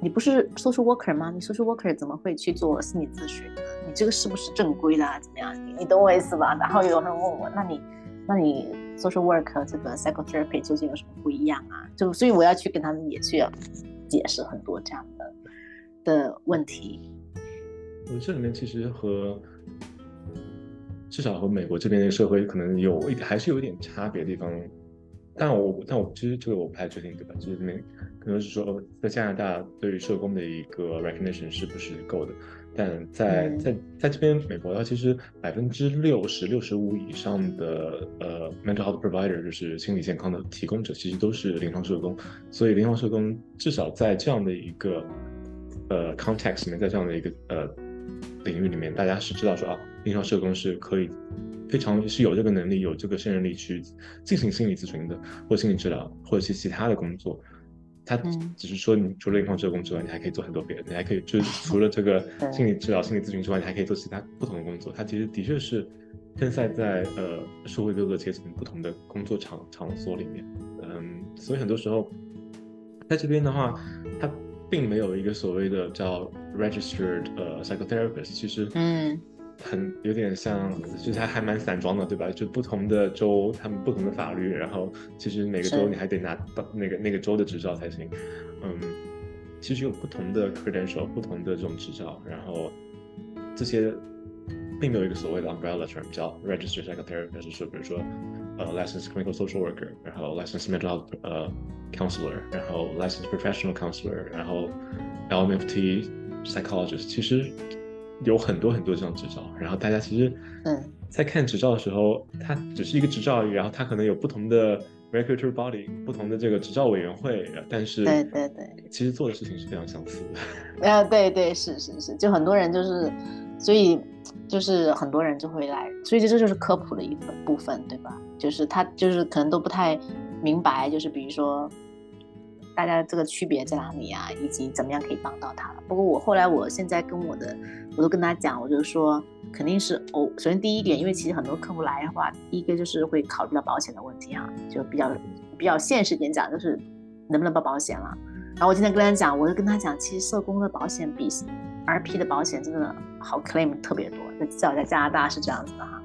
你不是 social worker 吗？你 social worker 怎么会去做心理咨询呢？你这个是不是正规的？怎么样？你你懂我意思吧？然后有人问我，那你那你。Social work 这个 psychotherapy 究竟有什么不一样啊？就所以我要去跟他们也去解释很多这样的的问题。我这里面其实和至少和美国这边的社会可能有一还是有一点差别的地方。但我但我其实这个我不太确定，对吧？就是没可能是说在加拿大对于社工的一个 recognition 是不是够的？但在在在这边美国的话，其实百分之六十六十五以上的呃 mental health provider 就是心理健康的提供者，其实都是临床社工。所以临床社工至少在这样的一个呃 context 里面，在这样的一个呃领域里面，大家是知道说啊，临床社工是可以非常是有这个能力、有这个胜任力去进行心理咨询的，或心理治疗，或者是其他的工作。他只是说，你除了临床社工之外，你还可以做很多别的，你还可以就是 除了这个心理治疗、心理咨询之外，你还可以做其他不同的工作。他其实的确是分散在呃社会各个阶层不同的工作场场所里面。嗯，所以很多时候在这边的话，他并没有一个所谓的叫 registered 呃 psychotherapist。其实，嗯。很有点像，就是它还蛮散装的，对吧？就不同的州，他们不同的法律，然后其实每个州你还得拿到那个那个州的执照才行。嗯，其实有不同的 credential，不同的这种执照，然后这些并没有一个所谓的 umbrella term 叫 registered psychotherapist，说比如说呃 licensed clinical social worker，然后 licensed mental health 呃 counselor，然后 licensed professional counselor，然后 LMFT psychologist，其实。有很多很多这种执照，然后大家其实嗯，在看执照的时候，它只是一个执照而已，然后它可能有不同的 regulatory body，不同的这个执照委员会，但是对对对，其实做的事情是非常相似的。啊，对对是是是，就很多人就是，所以就是很多人就会来，所以这这就是科普的一个部分，对吧？就是他就是可能都不太明白，就是比如说。大家这个区别在哪里啊？以及怎么样可以帮到他了？不过我后来，我现在跟我的，我都跟他讲，我就说肯定是哦。首先第一点，因为其实很多客户来的话，第一个就是会考虑到保险的问题啊，就比较比较现实点讲，就是能不能报保险了。然后我今天跟他讲，我就跟他讲，其实社工的保险比 RP 的保险真的好 claim 特别多，至少在加拿大是这样子的哈。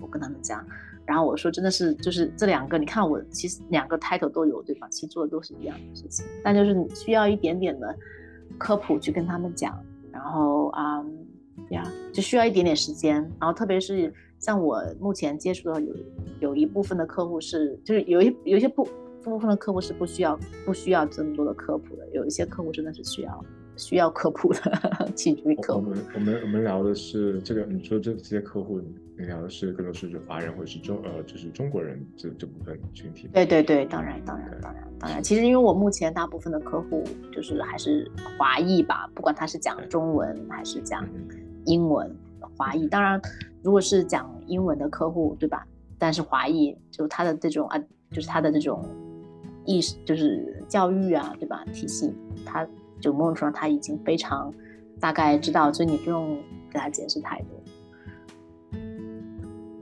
我跟他们讲。然后我说，真的是就是这两个，你看我其实两个 title 都有，对吧？其实做的都是一样的事情，但就是你需要一点点的科普去跟他们讲，然后啊呀，就需要一点点时间。然后特别是像我目前接触到有有一部分的客户是，就是有一有一些部部分的客户是不需要不需要这么多的科普的，有一些客户真的是需要。需要科普的，请注意科普。我们我们我们聊的是这个，你说这这些客户，你聊的是更多是华人或者是中呃，就是中国人这这部分群体。对对对，当然当然当然当然。其实因为我目前大部分的客户就是还是华裔吧，不管他是讲中文还是讲英文，华裔。当然，如果是讲英文的客户，对吧？但是华裔就他的这种啊，就是他的这种意识，就是教育啊，对吧？体系他。就某种程度上，他已经非常大概知道，所以你不用给他解释太多。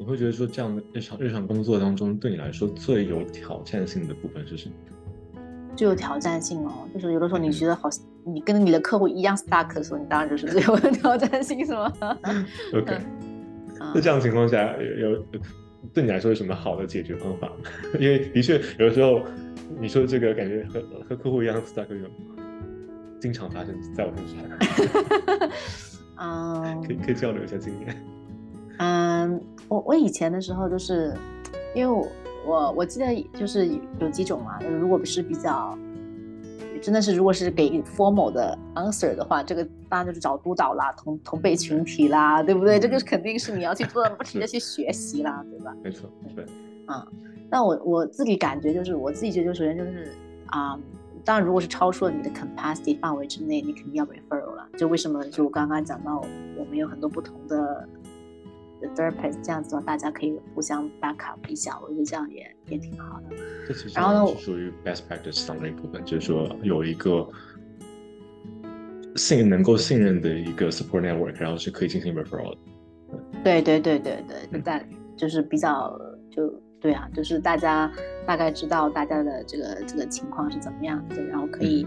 你会觉得说，这样的日常日常工作当中，对你来说最有挑战性的部分是什么？最有挑战性哦，就是有的时候你觉得好，你跟你的客户一样 stuck 的时候，你当然就是最有挑战性，是吗？OK。那这样的情况下，有对你来说有什么好的解决方法？因为的确有的时候，你说这个感觉和和客户一样 stuck 有。经常发生在我身上，嗯，可以可以交流一下经验。嗯，我我以前的时候就是，因为我我我记得就是有几种嘛，如果不是比较，真的是如果是给 formal 的 answer 的话，这个当然就是找督导啦，同同辈群体啦，对不对？这个肯定是你要去做，不停的去学习啦，对吧？没错，对。嗯，那我我自己感觉就是，我自己觉得首先就是啊。当然，如果是超出了你的 capacity 范围之内，你肯定要 referral 了。就为什么？就我刚刚讲到，我们有很多不同的 therapist，这样子的话，大家可以互相 back up 一下，我觉得这样也也挺好的。这其实呢，属于 best practice 当中一部分，就是说有一个信能够信任的一个 support network，然后是可以进行 referral 的。对对对对对，在就是比较就。对啊，就是大家大概知道大家的这个这个情况是怎么样的，然后可以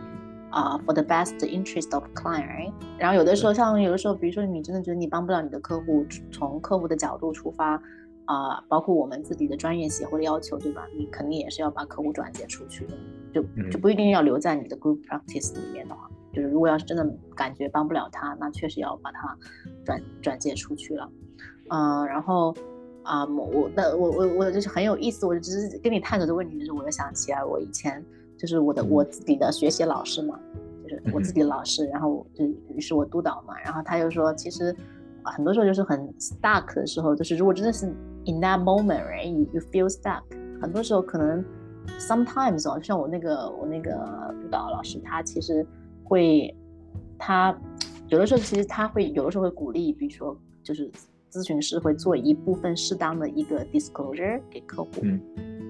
啊，for the best interest of client。然后有的时候，像有的时候，比如说你真的觉得你帮不了你的客户，从客户的角度出发啊，包括我们自己的专业协会的要求，对吧？你肯定也是要把客户转接出去的，就就不一定要留在你的 group practice 里面的话，就是如果要是真的感觉帮不了他，那确实要把他转转接出去了。嗯，然后。啊，我那我我我就是很有意思，我只是跟你探讨这个问题的时候，我就想起来我以前就是我的我自己的学习老师嘛，就是我自己的老师，然后就于是我督导嘛，然后他就说，其实很多时候就是很 stuck 的时候，就是如果真的是 in that moment，right，you you feel stuck，很多时候可能 sometimes 哦，像我那个我那个督导老师，他其实会他。有的时候，其实他会有的时候会鼓励，比如说，就是咨询师会做一部分适当的一个 disclosure 给客户，嗯，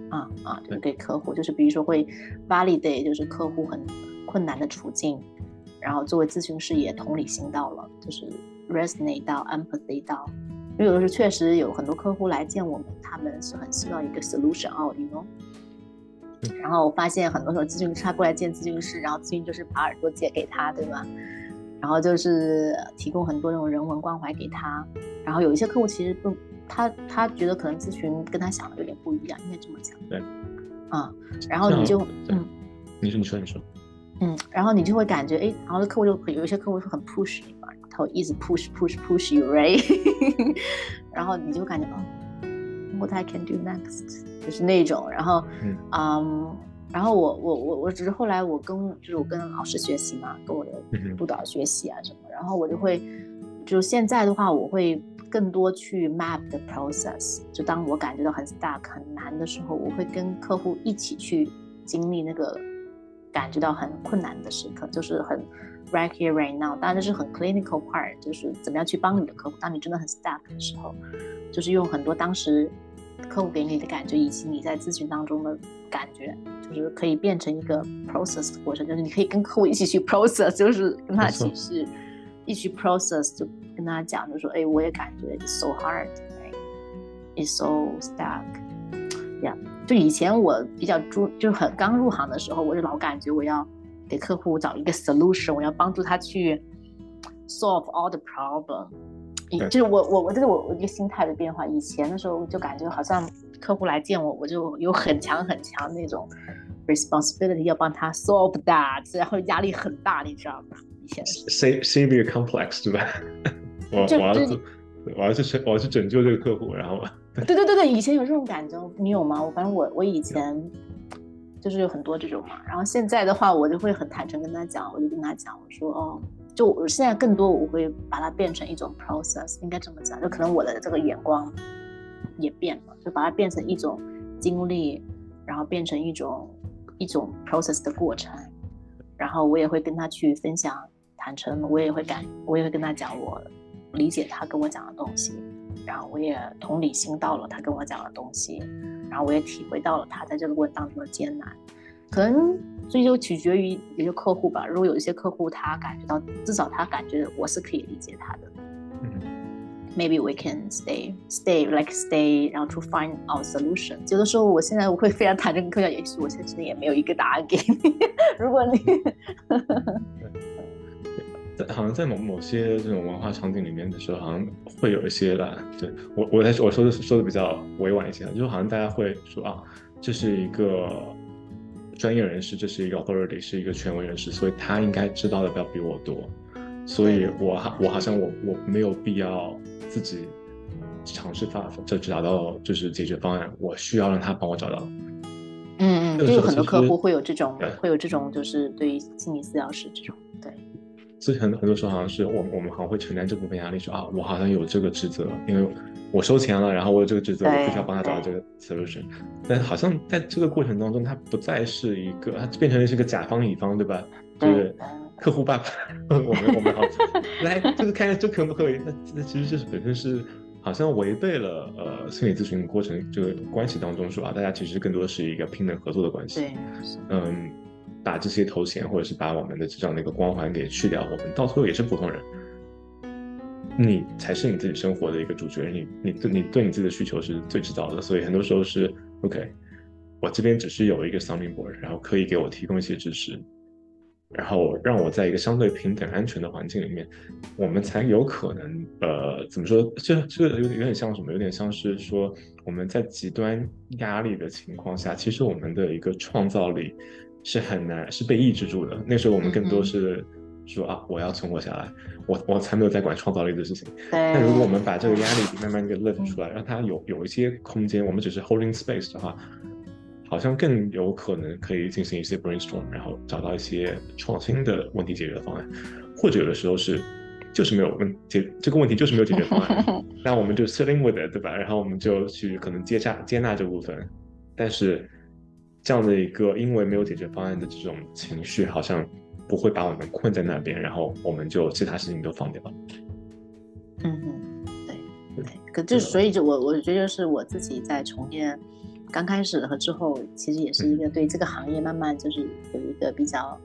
啊啊，给客户，就是比如说会 validate，就是客户很困难的处境，然后作为咨询师也同理心到了，就是 resonate 到 empathy 到，因为有的时候确实有很多客户来见我们，他们是很需要一个 solution out，你 know，然后我发现很多时候咨询师他过来见咨询师，然后咨询就是把耳朵借给他，对吧？然后就是提供很多这种人文关怀给他，然后有一些客户其实不，他他觉得可能咨询跟他想的有点不一样，应该这么讲。对，啊，然后你就嗯，你说你说你说，嗯，然后你就会感觉哎，然后客户就有一些客户会很 push 你嘛，他会一直 push push push you，right？然后你就感觉哦，what I can do next，就是那种，然后嗯。然后我我我我只是后来我跟就是我跟老师学习嘛，跟我的督导学习啊什么，然后我就会就现在的话，我会更多去 map the process。就当我感觉到很 stuck 很难的时候，我会跟客户一起去经历那个感觉到很困难的时刻，就是很 right here right now。当然这是很 clinical part，就是怎么样去帮你的客户。当你真的很 stuck 的时候，就是用很多当时客户给你的感觉，以及你在咨询当中的感觉。就是可以变成一个 process 的过程，就是你可以跟客户一起去 process，就是跟他一起去一起 process，就跟他讲，就说，哎，我也感觉 it's so hard，it's so stuck，yeah。就以前我比较注，就很刚入行的时候，我就老感觉我要给客户找一个 solution，我要帮助他去 solve all the problem。就是我我我这是我我一个心态的变化。以前的时候就感觉好像客户来见我，我就有很强很强那种 responsibility 要帮他 solve that，然后压力很大，你知道吗？以前 your complex 对吧？我我要我要去我要去拯救这个客户，然后对对对对，以前有这种感觉，你有吗？我反正我我以前就是有很多这种嘛。然后现在的话，我就会很坦诚跟他讲，我就跟他讲，我说哦。就我现在更多，我会把它变成一种 process，应该这么讲，就可能我的这个眼光也变了，就把它变成一种经历，然后变成一种一种 process 的过程，然后我也会跟他去分享，坦诚，我也会感，我也会跟他讲我理解他跟我讲的东西，然后我也同理心到了他跟我讲的东西，然后我也体会到了他在这个过程当中的艰难。可能这就取决于一个客户吧。如果有一些客户他感觉到，至少他感觉我是可以理解他的。嗯 Maybe we can stay, stay like stay，然后 to find our solution。有的时候我现在我会非常坦诚跟客户讲，也许我现在真的也没有一个答案给你。如果你，在好像在某某些这种文化场景里面的时候，好像会有一些吧。对我我在我说的说的比较委婉一些，就是好像大家会说啊，这是一个。专业人士，这是一个 authority，是一个权威人士，所以他应该知道的要比我多，所以我我好像我我没有必要自己尝试发就找到就是解决方案，我需要让他帮我找到。嗯嗯，就有很多客户会有这种会有这种就是对于心理治疗师这种对。所以很很多时候好像是我我们好像会承担这部分压力，说啊我好像有这个职责，因为。我收钱了，然后我有这个职责，我必须要帮他找到这个 solution。但好像在这个过程当中，他不再是一个，他变成了是一个甲方乙方，对吧？就是客户爸爸，我们我们好来，就是看这可不可以？那那其实就是本身是好像违背了呃心理咨询过程这个关系当中说啊，大家其实更多的是一个平等合作的关系。对，嗯，把这些头衔或者是把我们的这样的一个光环给去掉，我们到最后也是普通人。你才是你自己生活的一个主角，你你对你对你自己的需求是最知道的，所以很多时候是 OK，我这边只是有一个 sounding board，然后可以给我提供一些支持，然后让我在一个相对平等安全的环境里面，我们才有可能呃怎么说？这这个有点有点像什么？有点像是说我们在极端压力的情况下，其实我们的一个创造力是很难是被抑制住的。那时候我们更多是。说啊，我要存活下来，我我才没有在管创造力的事情。对。但如果我们把这个压力慢慢给 lift 出来，让它有有一些空间，我们只是 holding space 的话，好像更有可能可以进行一些 brainstorm，然后找到一些创新的问题解决的方案，或者有的时候是。就是没有问解这个问题，就是没有解决方案。那我们就 sitting with it，对吧？然后我们就去可能接纳接纳这部分。但是这样的一个因为没有解决方案的这种情绪，好像不会把我们困在那边，然后我们就其他事情都放掉了。嗯嗯，对对。可就所以就我我觉得就是我自己在从业刚开始和之后，其实也是一个对这个行业慢慢就是有一个比较。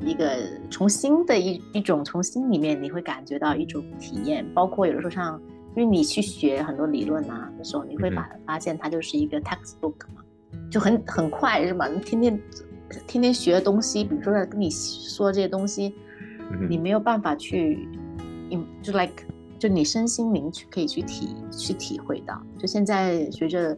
一个从新的一一种从心里面，你会感觉到一种体验，包括有的时候像，因为你去学很多理论啊的时候，你会把发现它就是一个 textbook 嘛，就很很快是吧？你天天天天学的东西，比如说跟你说这些东西，你没有办法去，就 like 就你身心灵去可以去体去体会到。就现在随着，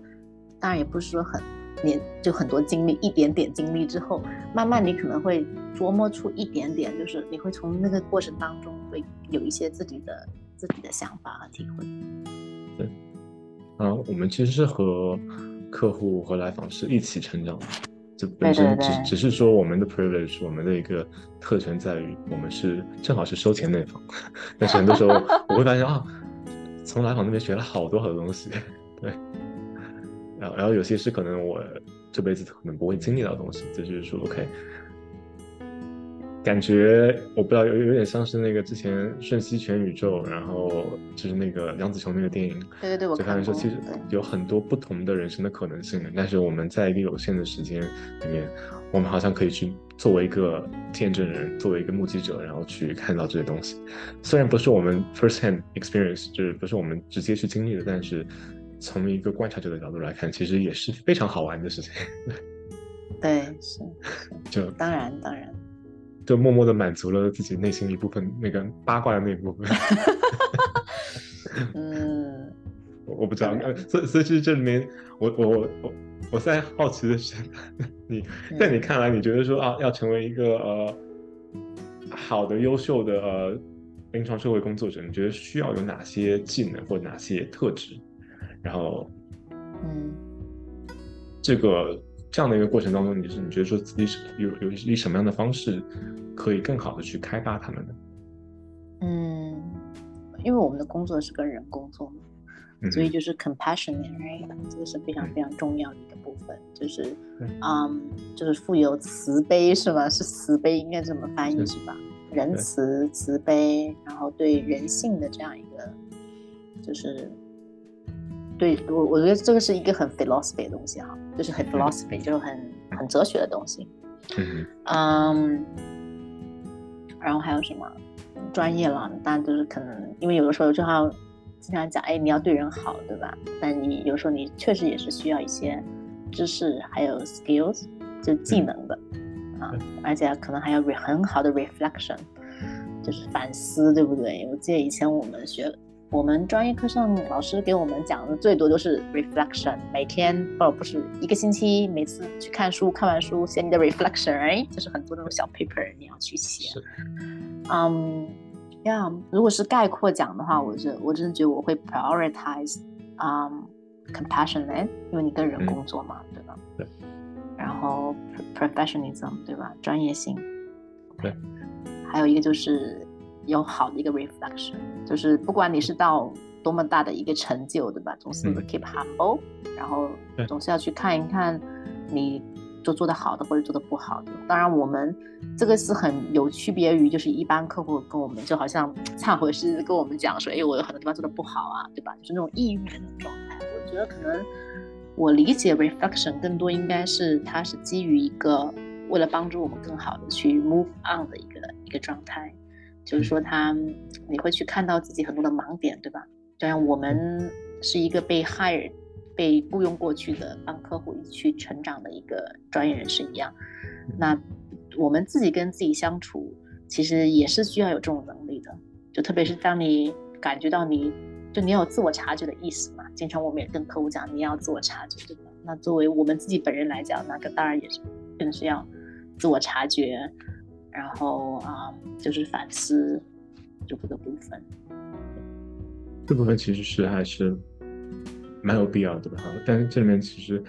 当然也不是说很。年就很多经历，一点点经历之后，慢慢你可能会琢磨出一点点，就是你会从那个过程当中会有一些自己的自己的想法和体会。对，啊，我们其实是和客户和来访是一起成长的，就本身只只是说我们的 privilege，我们的一个特权在于我们是正好是收钱那方，但是很多时候 我会发现啊，从来访那边学了好多好多东西，对。然后，然后有些是可能我这辈子可能不会经历到的东西，就是说，OK，感觉我不知道有有点像是那个之前《瞬息全宇宙》，然后就是那个杨紫琼那个电影，对对对，我看的说其实有很多不同的人生的可能性，但是我们在一个有限的时间里面，我们好像可以去作为一个见证人，作为一个目击者，然后去看到这些东西。虽然不是我们 first hand experience，就是不是我们直接去经历的，但是。从一个观察者的角度来看，其实也是非常好玩的事情。对，是，就当然当然，就默默的满足了自己内心一部分那个八卦的那一部分。嗯，我不知道，所以所以其实这里面，我我我我我在好奇的是，你在你看来，你觉得说啊，要成为一个呃好的、优秀的呃临床社会工作者，你觉得需要有哪些技能或哪些特质？然后，嗯，这个这样的一个过程当中，你是你觉得说自己是有有以什么样的方式可以更好的去开发他们呢？嗯，因为我们的工作是跟人工作嘛，所以就是 compassionate，这个是非常非常重要的一个部分，就是嗯，就是富有慈悲是吗？是慈悲应该这么翻译是吧？仁慈、慈悲，然后对人性的这样一个就是。对我，我觉得这个是一个很 philosophy 的东西哈，就是很 philosophy，就是很很哲学的东西。嗯，然后还有什么专业了？当然就是可能，因为有的时候就要经常讲，哎，你要对人好，对吧？但你有时候你确实也是需要一些知识，还有 skills，就技能的啊，而且可能还要很好的 reflection，就是反思，对不对？我记得以前我们学。我们专业课上老师给我们讲的最多就是 reflection，每天哦不是一个星期，每次去看书，看完书写你的 reflection，哎，就是很多那种小 paper 你要去写。嗯，呀，如果是概括讲的话，我觉我真的觉得我会 prioritize，嗯，compassionate，因为你跟人工作嘛，对吧？对。然后 professionalism，对吧？专业性。对。还有一个就是。有好的一个 reflection，就是不管你是到多么大的一个成就，对吧？总是 keep humble，然后总是要去看一看你做做的好的或者做的不好的。当然，我们这个是很有区别于就是一般客户跟我们就好像忏悔是跟我们讲说，哎，我有很多地方做的不好啊，对吧？就是那种抑郁的那种状态。我觉得可能我理解 reflection 更多应该是它是基于一个为了帮助我们更好的去 move on 的一个一个状态。就是说，他你会去看到自己很多的盲点，对吧？就像我们是一个被 hire、被雇佣过去的，帮客户去成长的一个专业人士一样。那我们自己跟自己相处，其实也是需要有这种能力的。就特别是当你感觉到你就你有自我察觉的意识嘛，经常我们也跟客户讲，你要自我察觉，对吧？那作为我们自己本人来讲，那个当然也是更是要自我察觉。然后啊，就是反思这个部分。这部分其实是还是蛮有必要的，哈。但是这里面其实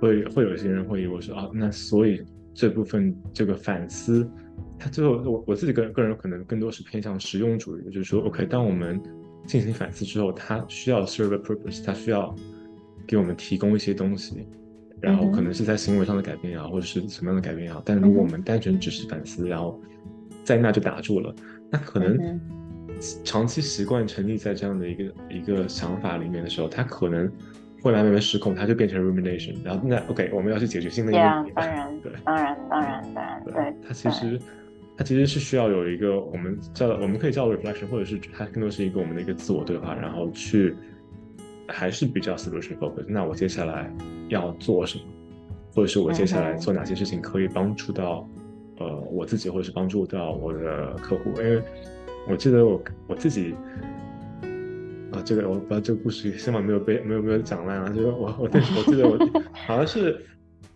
会会有一些人会以为说啊，那所以这部分这个反思，它最后我我自己个人个人可能更多是偏向实用主义，就是说，OK，当我们进行反思之后，它需要 serve a purpose，它需要给我们提供一些东西。然后可能是在行为上的改变也好，或者是什么样的改变也好，但如果我们单纯只是反思，然后在那就打住了，那可能长期习惯沉溺在这样的一个一个想法里面的时候，它可能会慢慢失控，它就变成 rumination。然后那 OK，我们要去解决新的问题。当然，对，当然，当然，当然，对。它其实它其实是需要有一个我们叫我们可以叫 reflection，或者是它更多是一个我们的一个自我对话，然后去。还是比较 solution focus。那我接下来要做什么，或者是我接下来做哪些事情可以帮助到呃我自己，或者是帮助到我的客户？因为我记得我我自己啊，这个我不知道这个故事希望没有被没有没有讲烂啊。就是我我我我记得我 好像是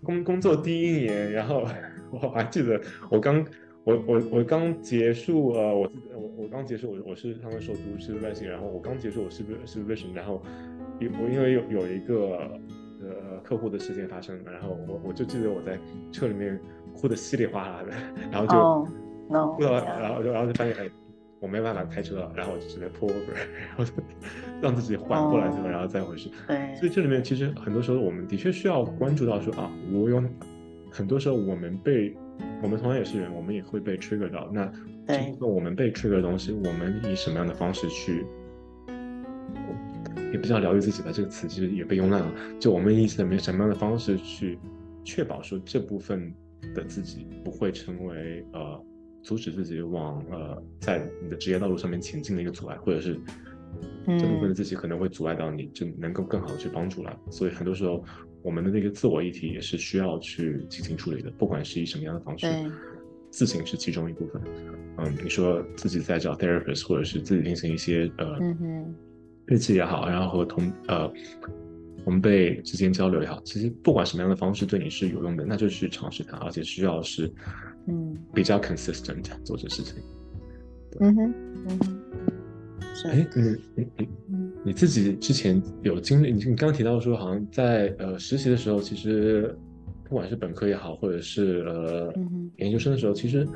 工工作第一年，然后我还记得我刚我我我刚结束呃我我我刚结束我我是他们说读是外星，然后我刚结束我是是 vision，然后。我因为有有一个呃客户的事件发生，然后我我就记得我在车里面哭的稀里哗啦的，然后就哭到，然后就然后就发现哎，我没办法开车了，然后我就直接 pull over，然后让自己缓过来之后，然后再回去。对，所以这里面其实很多时候我们的确需要关注到说啊，我有很多时候我们被我们同样也是人，我们也会被 trigger 到。那这部分我们被 trigger 的东西，我们以什么样的方式去？也不叫疗愈自己吧，这个词其实也被用烂了。就我们意思，没什么样的方式去确保说这部分的自己不会成为呃阻止自己往呃在你的职业道路上面前进的一个阻碍，或者是这部分的自己可能会阻碍到你，就能够更好的去帮助了。所以很多时候，我们的那个自我议题也是需要去进行处理的，不管是以什么样的方式，自省是其中一部分。嗯，你说自己在找 therapist，或者是自己进行一些呃。日记也好，然后和同呃同辈之间交流也好，其实不管什么样的方式对你是有用的，那就去尝试它，而且需要是嗯比较 consistent 做这事情。嗯哼，嗯。哎，你你你你自己之前有经历？你你刚刚提到说，好像在呃实习的时候，其实不管是本科也好，或者是呃研究生的时候，其实。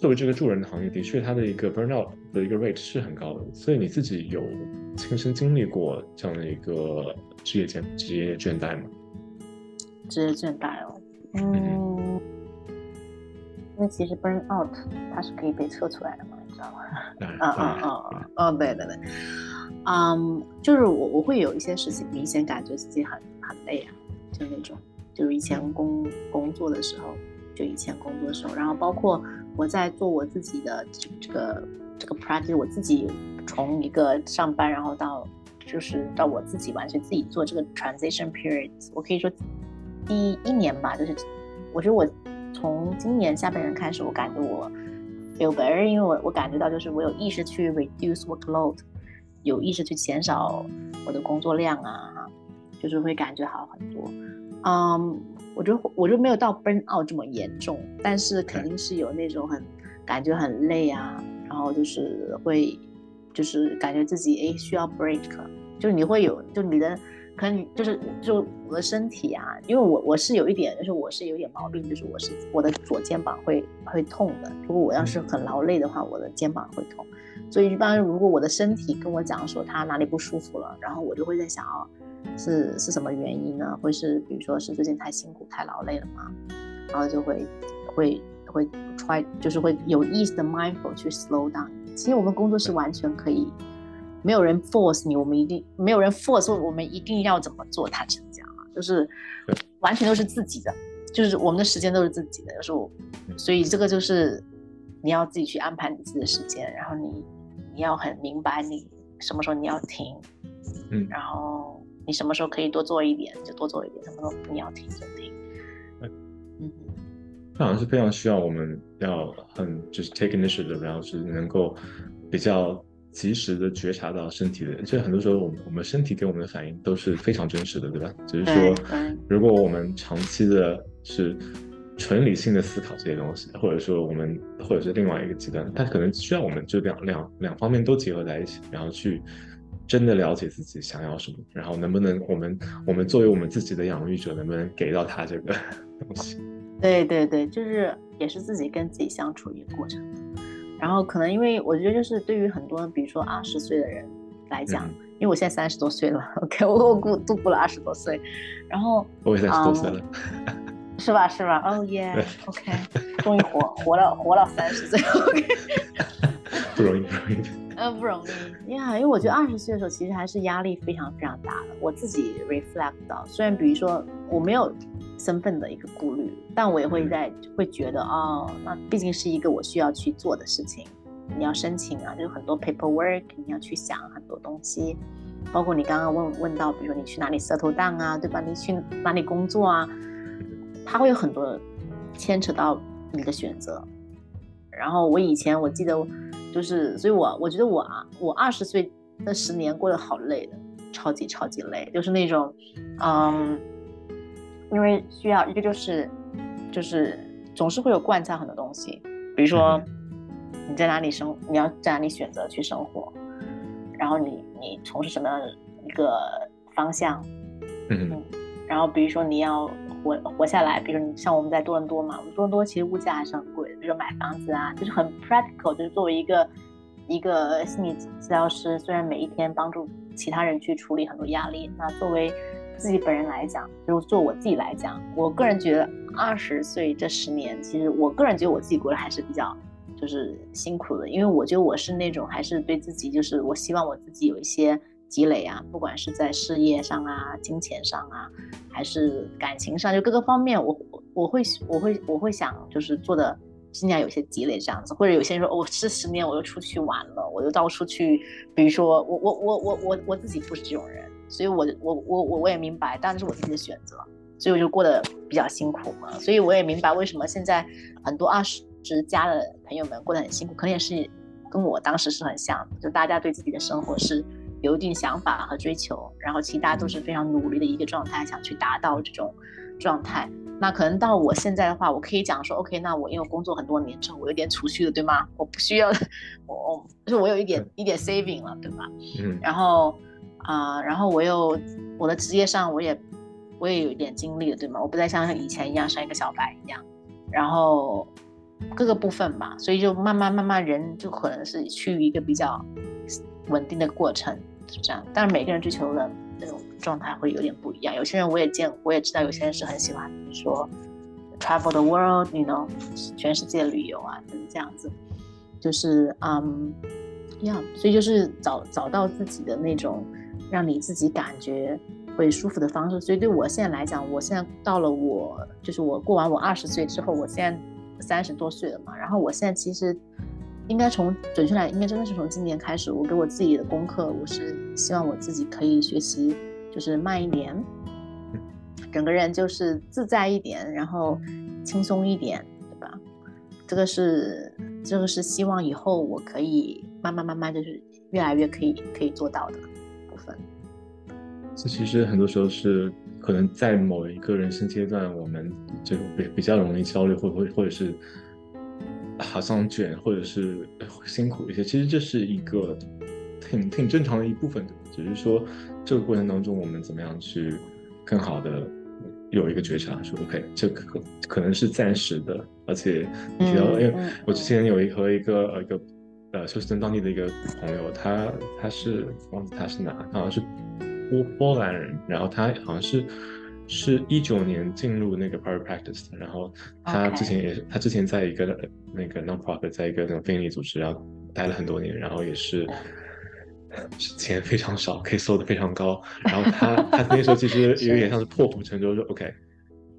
作为这个助人的行业，的确它的一个 burnout 的一个 rate 是很高的，所以你自己有亲身经历过这样的一个职业倦职业倦怠吗？职业倦怠哦，嗯，因为其实 burnout 它是可以被测出来的嘛，你知道吗？啊啊啊啊！对对对，嗯，就是我我会有一些事情明显感觉自己很很累啊，就那种，就是以前工工作的时候，就以前工作的时候，然后包括。我在做我自己的这个这个 practice，我自己从一个上班，然后到就是到我自己完全自己做这个 transition period。我可以说第一年吧，就是我觉得我从今年下半年开始，我感觉我 feel better，因为我我感觉到就是我有意识去 reduce workload，有意识去减少我的工作量啊，就是会感觉好很多。嗯。我觉得我就没有到 burn out 这么严重，但是肯定是有那种很感觉很累啊，然后就是会就是感觉自己哎需要 break，就是你会有就你的可能就是就我的身体啊，因为我我是有一点就是我是有点毛病，就是我是我的左肩膀会会痛的，如果我要是很劳累的话，我的肩膀会痛，所以一般如果我的身体跟我讲说他哪里不舒服了，然后我就会在想啊。是是什么原因呢？会是比如说是最近太辛苦太劳累了吗？然后就会会会 try 就是会有意识的 mindful 去 slow down。其实我们工作是完全可以，没有人 force 你，我们一定没有人 force 我们一定要怎么做。坦诚讲啊，就是完全都是自己的，就是我们的时间都是自己的。有时候，所以这个就是你要自己去安排你自己的时间，然后你你要很明白你什么时候你要停，嗯，然后。你什么时候可以多做一点就多做一点，什么时候你要停就停。嗯，他好像是非常需要我们要很就是 take initiative，然后是能够比较及时的觉察到身体的。其实很多时候，我们我们身体给我们的反应都是非常真实的，对吧？只是说，如果我们长期的是纯理性的思考这些东西，或者说我们或者是另外一个极端，它可能需要我们就两两两方面都结合在一起，然后去真的了解自己想要什么，然后能不能我们我们作为我们自己的养育者，能不能给到他这个 东西？对对对，就是也是自己跟自己相处一个过程。然后可能因为我觉得就是对于很多比如说二十岁的人来讲，因为我现在三十多岁了，OK，我我过度过了二十多岁，然后我也三十多岁了。是吧？是吧？哦耶，OK，终于活活了，活了三十岁，OK，不容易，不容易。呃，不容易呀，因为我觉得二十岁的时候其实还是压力非常非常大的。我自己 reflect 到，虽然比如说我没有身份的一个顾虑，但我也会在会觉得，哦，那毕竟是一个我需要去做的事情。你要申请啊，就是很多 paperwork，你要去想很多东西，包括你刚刚问问到，比如说你去哪里 settle down 啊，对吧？你去哪里工作啊？它会有很多牵扯到你的选择，然后我以前我记得就是，所以我我觉得我啊，我二十岁那十年过得好累的，超级超级累，就是那种，嗯，因为需要一个就是就是总是会有贯穿很多东西，比如说你在哪里生，你要在哪里选择去生活，然后你你从事什么一个方向，嗯，然后比如说你要。活活下来，比如你像我们在多伦多嘛，我们多伦多其实物价还是很贵的，比如说买房子啊，就是很 practical，就是作为一个一个心理治疗师，虽然每一天帮助其他人去处理很多压力，那作为自己本人来讲，就是做我自己来讲，我个人觉得二十岁这十年，其实我个人觉得我自己过得还是比较就是辛苦的，因为我觉得我是那种还是对自己，就是我希望我自己有一些。积累啊，不管是在事业上啊、金钱上啊，还是感情上，就各个方面，我我会我会我会想，就是做的尽量有些积累这样子。或者有些人说，我这十年我又出去玩了，我又到处去，比如说我我我我我我自己不是这种人，所以我我我我我也明白，当然是我自己的选择，所以我就过得比较辛苦嘛。所以我也明白为什么现在很多二十加的朋友们过得很辛苦，可能也是跟我当时是很像的，就大家对自己的生活是。有一定想法和追求，然后其他都是非常努力的一个状态，想去达到这种状态。那可能到我现在的话，我可以讲说，OK，那我因为工作很多年之后，我有点储蓄了，对吗？我不需要，我就是我有一点一点 saving 了，对吧？嗯。然后啊，然后我又我的职业上我也我也有一点经历了，对吗？我不再像以前一样像一个小白一样，然后各个部分吧，所以就慢慢慢慢人就可能是趋于一个比较稳定的过程。是这样，但是每个人追求的那种状态会有点不一样。有些人我也见，我也知道，有些人是很喜欢，说 travel the world，你 know，全世界旅游啊，就是这样子。就是嗯，呀，所以就是找找到自己的那种让你自己感觉会舒服的方式。所以对我现在来讲，我现在到了我就是我过完我二十岁之后，我现在三十多岁了嘛，然后我现在其实。应该从准确来，应该真的是从今年开始，我给我自己的功课，我是希望我自己可以学习，就是慢一点，整个人就是自在一点，然后轻松一点，对吧？这个是这个是希望以后我可以慢慢慢慢就是越来越可以可以做到的部分。这其实很多时候是可能在某一个人生阶段，我们就比比较容易焦虑，或或或者是。好像卷或者是辛苦一些，其实这是一个挺挺正常的一部分，只是说这个过程当中我们怎么样去更好的有一个觉察，说 OK，这可可能是暂时的，而且提到，因为我之前有一和一个呃一个呃休斯顿当地的一个朋友，他他是忘记他是哪，好像是波波兰人，然后他好像是。是一九年进入那个 private practice，的然后他之前也是，他之前在一个那个 non-profit，在一个那种非营利组织，然后待了很多年，然后也是钱非常少，可以收的非常高。然后他 他那时候其实有点像是破釜沉舟，说 OK，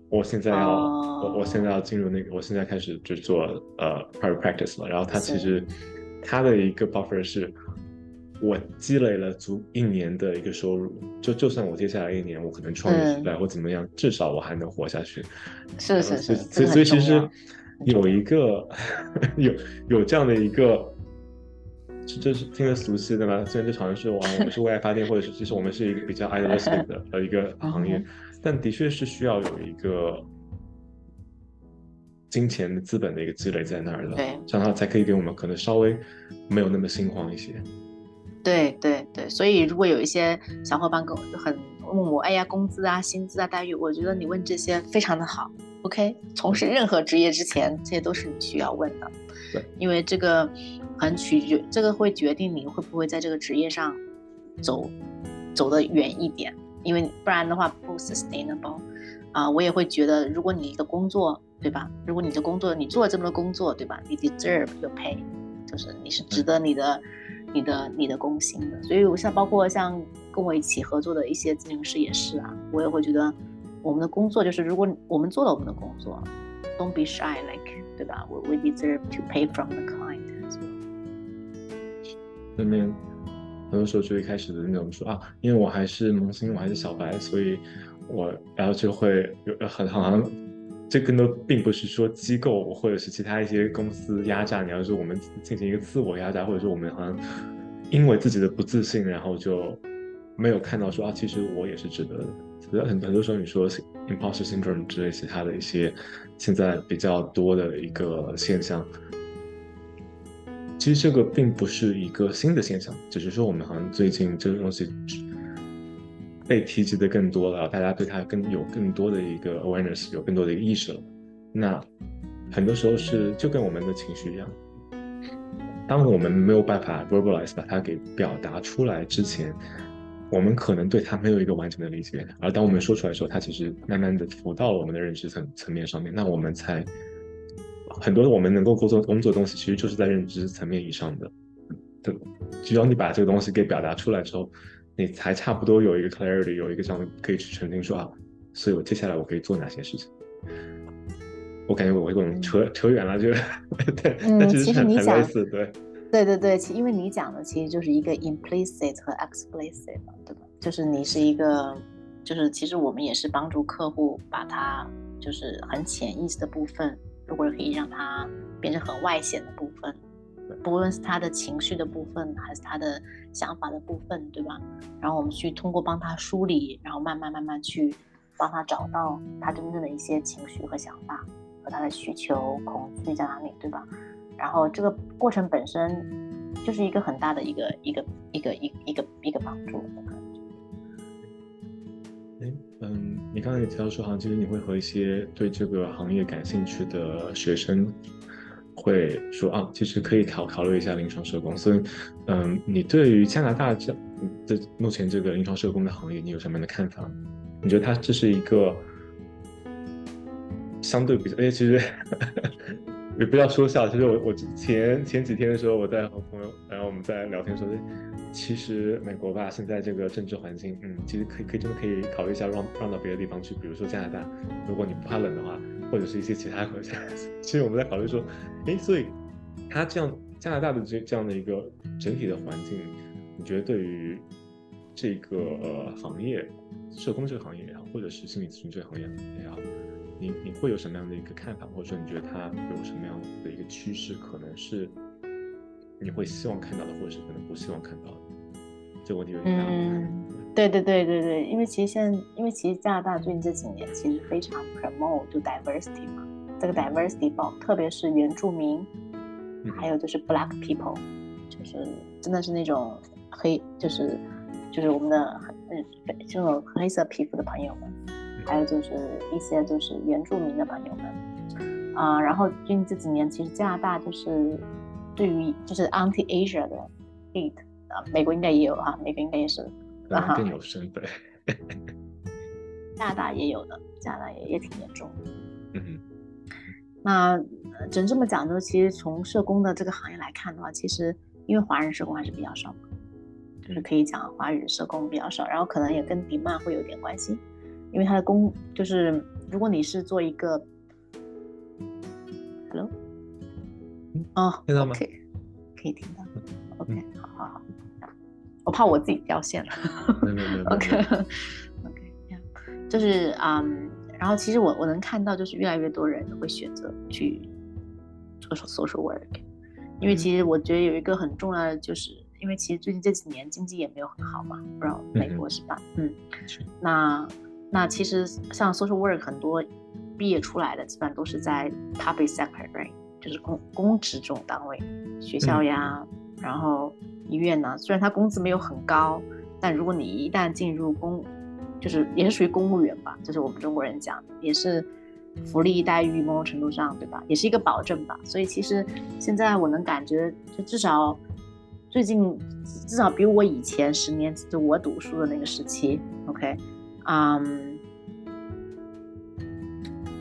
我现在要我我现在要进入那个，我现在开始就做呃 private practice 了。然后他其实他的一个 buffer 是。我积累了足一年的一个收入，就就算我接下来一年我可能创业失败或怎么样，至少我还能活下去。是是是，所以所以其实有一个 有有这样的一个，这这是听着俗气对吧？虽然这好像是我们是为爱发电，或者是其实我们是一个比较 idealistic 的呃一个行业，但的确是需要有一个金钱的资本的一个积累在那儿了，对，这样的话才可以给我们可能稍微没有那么心慌一些。对对对，所以如果有一些小伙伴跟我很问我，哎呀，工资啊、薪资啊、待遇，我觉得你问这些非常的好。OK，从事任何职业之前，这些都是你需要问的。对，因为这个很取决，这个会决定你会不会在这个职业上走走得远一点。因为不然的话不 sustainable。啊，我也会觉得，如果你的工作，对吧？如果你的工作你做了这么多工作，对吧？你 deserve your pay，就是你是值得你的、你的、你的工薪的。所以我像包括像跟我一起合作的一些咨询师也是啊，我也会觉得我们的工作就是，如果我们做了我们的工作，don't be shy，like，对吧？We we deserve to pay from the client。那边很多时候就一开始的那种说啊，因为我还是萌新，我还是小白，所以。我然后就会有很好像，这更多并不是说机构或者是其他一些公司压榨你，而是我们进行一个自我压榨，或者说我们好像因为自己的不自信，然后就没有看到说啊，其实我也是值得的。很很多时候你说 imposter syndrome 之类其他的一些现在比较多的一个现象，其实这个并不是一个新的现象，只是说我们好像最近这个东西。被提及的更多了，大家对它更有更多的一个 awareness，有更多的一个意识了。那很多时候是就跟我们的情绪一样，当我们没有办法 verbalize 把它给表达出来之前，我们可能对它没有一个完整的理解。而当我们说出来的时候，它其实慢慢的浮到了我们的认知层层面上面。那我们才很多我们能够工作工作的东西，其实就是在认知层面以上的。对，只要你把这个东西给表达出来之后。你才差不多有一个 clarity，有一个这样可以去澄清说啊，所以我接下来我可以做哪些事情？我感觉我可能扯扯远了，就对，嗯，其实你讲对，对对对，其因为你讲的其实就是一个 implicit 和 explicit，对吧？就是你是一个，就是其实我们也是帮助客户把它就是很潜意识的部分，如果可以让它变成很外显的部分。不论是他的情绪的部分，还是他的想法的部分，对吧？然后我们去通过帮他梳理，然后慢慢慢慢去帮他找到他真正的一些情绪和想法，和他的需求、恐惧在哪里，对吧？然后这个过程本身就是一个很大的一个一个一个一一个一个帮助。哎，嗯，你刚才也提到说，好像其实你会和一些对这个行业感兴趣的学生。会说啊，其实可以考考虑一下临床社工。所以，嗯，你对于加拿大这这目前这个临床社工的行业，你有什么样的看法？你觉得它这是一个相对比较……哎，其实 也不要说笑。其实我我前前几天的时候，我在和朋友，然后我们在聊天说，其实美国吧，现在这个政治环境，嗯，其实可以可以真的可以考虑一下让让到别的地方去，比如说加拿大，如果你不怕冷的话。或者是一些其他国家，其实我们在考虑说，哎，所以它这样加拿大的这这样的一个整体的环境，你觉得对于这个呃行业，社工这个行业也好，或者是心理咨询这个行业也好，你你会有什么样的一个看法，或者说你觉得它有什么样的一个趋势，可能是你会希望看到的，或者是可能不希望看到的？这个问题有点大。对对对对对，因为其实现在，因为其实加拿大最近这几年其实非常 promote 就 diversity 嘛，这个 diversity 包，特别是原住民，还有就是 black people，就是真的是那种黑，就是就是我们的嗯这种黑色皮肤的朋友们，还有就是一些就是原住民的朋友们，啊，然后最近这几年其实加拿大就是对于就是 anti Asia 的 hate 啊，美国应该也有哈，美国应该也是。更有身份，加拿大也有的，加拿大也也挺严重的。嗯，那只能这么讲，就其实从社工的这个行业来看的话，其实因为华人社工还是比较少，就是可以讲华语社工比较少，然后可能也跟迪曼会有点关系，因为他的工就是如果你是做一个，Hello，哦，听到吗？可以听到，OK。我怕我自己掉线了。OK，OK，就是嗯，然后其实我我能看到，就是越来越多人会选择去做 social work，因为其实我觉得有一个很重要的，就是因为其实最近这几年经济也没有很好嘛，不知道美国。是吧？嗯，那那其实像 social work 很多毕业出来的，基本上都是在 public sector，right，就是公公职这种单位，学校呀，然后医院呢。虽然他工资没有很高，但如果你一旦进入公，就是也是属于公务员吧，就是我们中国人讲，也是福利待遇某种程度上，对吧？也是一个保证吧。所以其实现在我能感觉，就至少最近至少比我以前十年就我读书的那个时期，OK。嗯，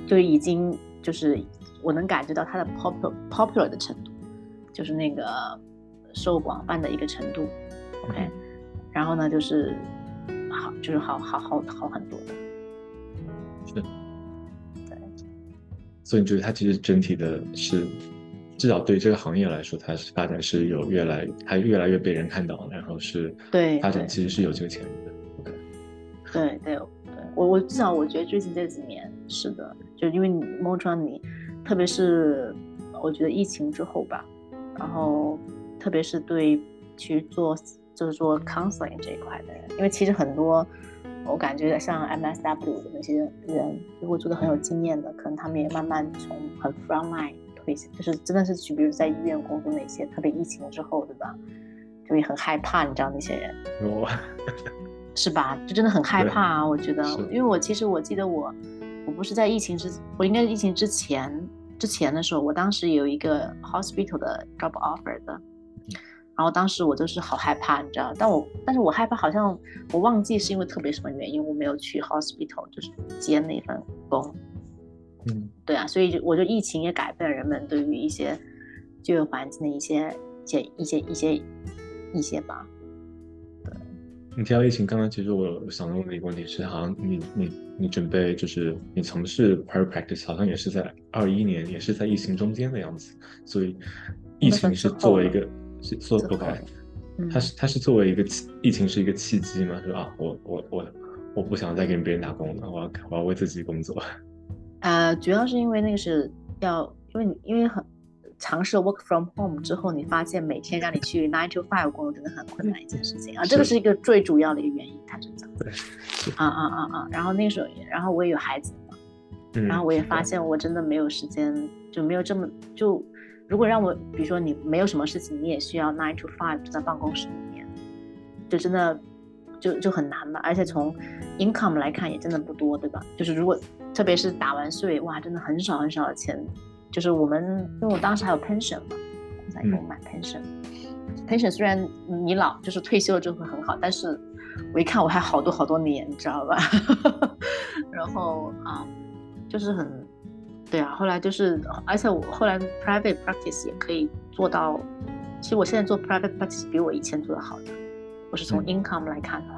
就已经就是我能感觉到它的 popular popular 的程度，就是那个受广泛的一个程度，OK，然后呢就是好，就是好好好好很多的，是，对，所以你觉得它其实整体的是，至少对这个行业来说，它是发展是有越来它越来越被人看到，然后是对发展其实是有这个潜力的，OK，。对对对，我我至少我觉得最近这几年是的，就因为你摸穿你，特别是我觉得疫情之后吧，然后特别是对去做就是做 counseling 这一块的人，因为其实很多我感觉像 MSW 的那些人，如果做的很有经验的，可能他们也慢慢从很 frontline 退下，就是真的是去比如在医院工作那些，特别疫情之后，对吧？就也很害怕，你知道那些人。是吧？就真的很害怕啊！我觉得，因为我其实我记得我，我不是在疫情之，我应该是疫情之前之前的时候，我当时有一个 hospital 的 job offer 的，然后当时我就是好害怕，你知道？但我但是我害怕，好像我忘记是因为特别什么原因，我没有去 hospital 就是接那份工。嗯，对啊，所以就我觉得疫情也改变了人们对于一些就业环境的一些一些一些一些一些吧。你提到疫情，刚刚其实我想问的一个问题是，好像你你你准备就是你从事 private practice，好像也是在二一年，也是在疫情中间的样子，所以疫情是作为一个是做不开它是它是作为一个疫情是一个契机嘛，是吧？我我我我不想再给别人打工了，我要我要为自己工作。呃，主要是因为那个是要，因为你因为很。尝试 work from home 之后，你发现每天让你去 nine to five 工作真的很困难一件事情啊，这个是一个最主要的一个原因，它真的。对。啊啊啊啊！然后那时候，然后我也有孩子嘛，然后我也发现我真的没有时间，就没有这么就，如果让我，比如说你没有什么事情，你也需要 nine to five 就在办公室里面，就真的就就很难嘛。而且从 income 来看也真的不多，对吧？就是如果特别是打完税，哇，真的很少很少的钱。就是我们，因为我当时还有 pension 嘛，公司给我买 pension。pension 虽然你老就是退休了之后会很好，但是我一看我还好多好多年，你知道吧？然后啊，就是很，对啊。后来就是，而且我后来 private practice 也可以做到。其实我现在做 private practice 比我以前做的好的。我是从 income 来看的。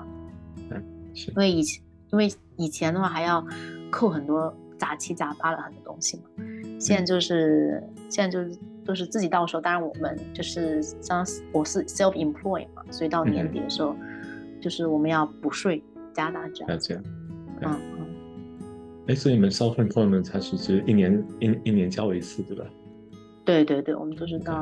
嗯，是。因为以前，因为以前的话还要扣很多杂七杂八的很多东西嘛。现在就是现在就是都是自己到手，当然我们就是像我是 self employed 嘛，所以到年底的时候，就是我们要补税加大这样。哎，所以你们 self employment 它是是一年一一年交一次，对吧？对对对，我们都是到。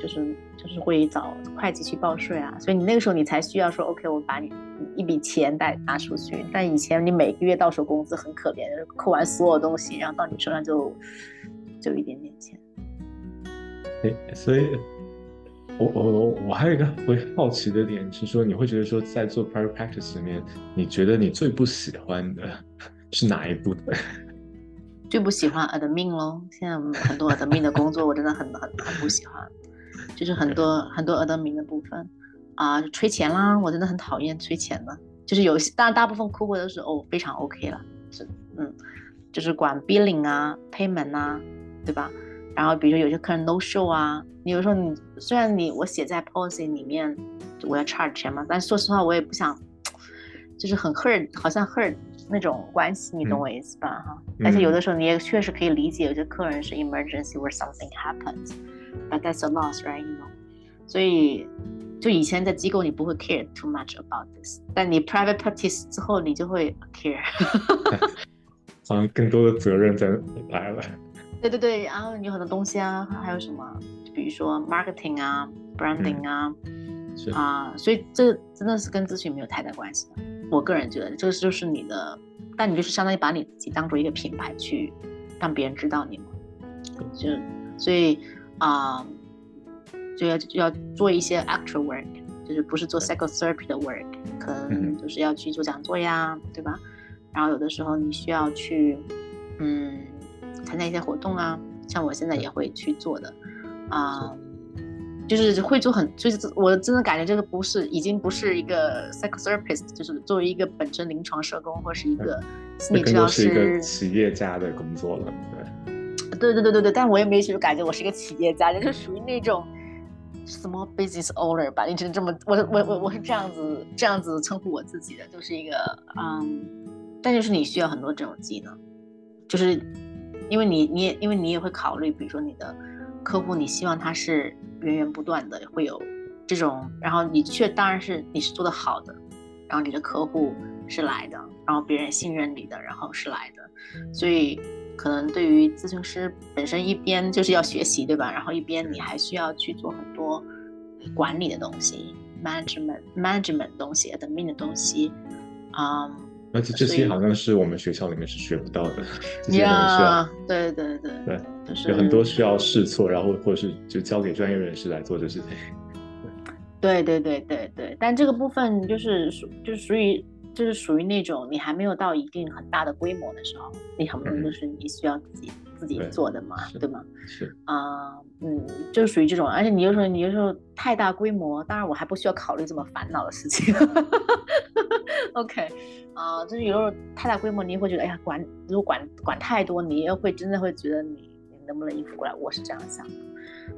就是就是会找会计去报税啊，所以你那个时候你才需要说 OK，我把你一笔钱带拿出去。但以前你每个月到手工资很可怜，扣完所有东西，然后到你手上就就一点点钱。哎，所以，我我我还有一个会好奇的点是说，你会觉得说在做 private practice 里面，你觉得你最不喜欢的是哪一部分？最不喜欢 admin 咯，现在很多 admin 的工作我真的很很很不喜欢。就是很多很多 admin 的部分啊，催钱啦，我真的很讨厌催钱的。就是有些，当然大部分客户都是哦非常 OK 了，是嗯，就是管 billing 啊，payment 啊，对吧？然后比如说有些客人 no show 啊，你有时候你虽然你我写在 policy 里面我要 charge 钱嘛，但是说实话我也不想，就是很 hurt，好像 hurt 那种关系，你懂我意思吧？哈，而且有的时候你也确实可以理解，有些客人是 emergency where something happens。But that's a loss, right? You know. 所以，就以前在机构你不会 care too much about this，但你 private practice 之后你就会 care。好像更多的责任在来了。对对对，然后有很多东西啊，还有什么，比如说 marketing 啊，branding 啊，啊，所以这真的是跟咨询没有太大关系的。我个人觉得，这个就是你的，但你就是相当于把你自己当做一个品牌去让别人知道你嘛，就所以啊，就要就要做一些 actual work，就是不是做 psychotherapy 的 work，可能就是要去做讲座呀，对吧？然后有的时候你需要去嗯参加一些活动啊，像我现在也会去做的啊。就是会做很，就是我真的感觉这个不是，已经不是一个 psychotherapist，就是作为一个本身临床社工或是一个心理治疗师，是一个企业家的工作了，对，对对对对对，但我也没去感觉我是一个企业家，就是属于那种 small business owner 吧，你只能这么，我我我我是这样子这样子称呼我自己的，就是一个嗯，但就是你需要很多这种技能，就是因为你你也因为你也会考虑，比如说你的客户，你希望他是。源源不断的会有这种，然后你却当然是你是做的好的，然后你的客户是来的，然后别人信任你的，然后是来的，所以可能对于咨询师本身一边就是要学习，对吧？然后一边你还需要去做很多管理的东西，management management 东西，admin 的东西，啊，而且这些好像是我们学校里面是学不到的，呀，对对对对。有很多需要试错，然后或者是就交给专业人士来做这事情。对对对对对，但这个部分就是属就是属于就是属于那种你还没有到一定很大的规模的时候，你很多就是你需要自己自己做的嘛，对吗？是啊，嗯，就是属于这种，而且你又说你又说太大规模，当然我还不需要考虑这么烦恼的事情。OK，啊，就是有时候太大规模，你会觉得哎呀管如果管管太多，你又会真的会觉得你。能不能应付过来？我是这样想的，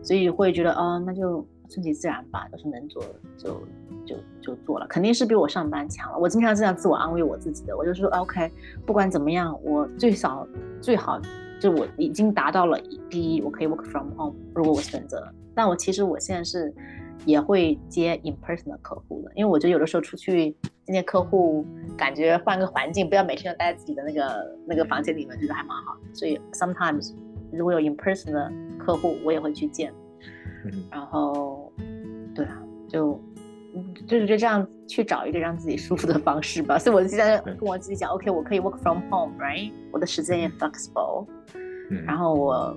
所以会觉得，哦，那就顺其自然吧，就是能做就就就做了，肯定是比我上班强了。我经常这样自我安慰我自己的，我就说，OK，不管怎么样，我最少最好就我已经达到了第一，我可以 work from home，如果我选择。但我其实我现在是也会接 in person 的客户的，因为我觉得有的时候出去见见客户，感觉换个环境，不要每天都待在自己的那个那个房间里面，觉得还蛮好。所以 sometimes。如果有 in person 的客户，我也会去见。然后，对啊，就就是就这样去找一个让自己舒服的方式吧。所以我就在跟我自己讲，OK，我可以 work from home，right？我的时间也 flexible。然后我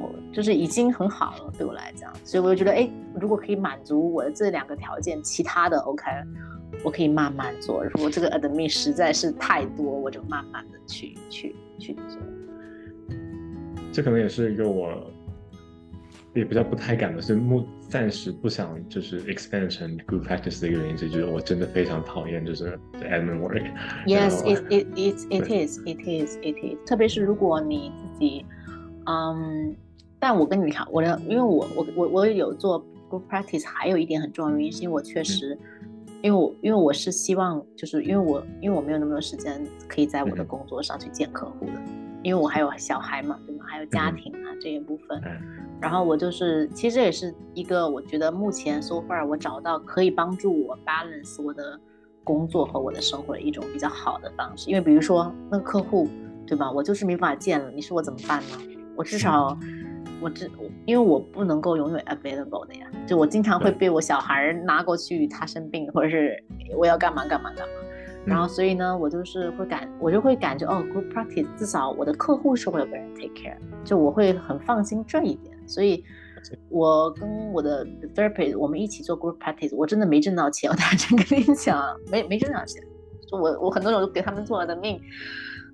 我就是已经很好了，对我来讲。所以我就觉得，哎，如果可以满足我的这两个条件，其他的 OK，我可以慢慢做。如果这个 admin 实在是太多，我就慢慢的去去去做。这可能也是一个我也比较不太敢的，是目暂时不想就是 expand 成 group practice 的一个原因，就是我真的非常讨厌就是 admin work。Yes, it it it it is it is it is。特别是如果你自己，嗯，但我跟你讲，我的，因为我我我我有做 group practice，还有一点很重要的原因，是因为我确实，因为我因为我是希望，就是因为我因为我没有那么多时间可以在我的工作上去见客户的，因为我还有小孩嘛，对吗？还有家庭啊这一部分，然后我就是，其实也是一个，我觉得目前 so far 我找到可以帮助我 balance 我的工作和我的生活的一种比较好的方式。因为比如说那个客户，对吧？我就是没办法见了，你说我怎么办呢？我至少我这，因为我不能够永远 available 的呀，就我经常会被我小孩拿过去，他生病或者是我要干嘛干嘛干嘛。然后，所以呢，我就是会感，我就会感觉哦，good practice，至少我的客户是会有个人 take care，就我会很放心这一点。所以，我跟我的 therapist 我们一起做 group practice，我真的没挣到钱，我大真跟你讲，没没挣到钱。就我我很多种给他们做了的命，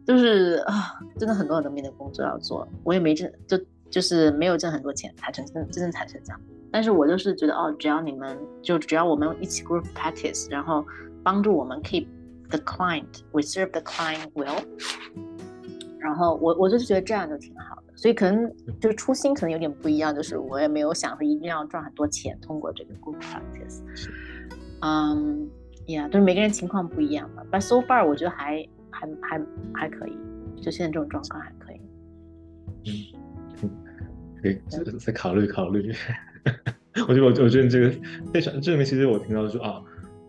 就是啊，真的很多很多命的工作要做，我也没挣，就就是没有挣很多钱才成真真正才成这样。但是我就是觉得哦，只要你们就只要我们一起 group practice，然后帮助我们 keep。The client, we serve the client well。然后我我就是觉得这样就挺好的，所以可能就是初心可能有点不一样，就是我也没有想着一定要赚很多钱通过这个 group practice。嗯，Yeah，就是每个人情况不一样嘛。But so far，我觉得还还还还可以，就现在这种状况还可以。嗯，可以再再考虑考虑。我觉得我我觉得这个非常这里面其实我听到说啊。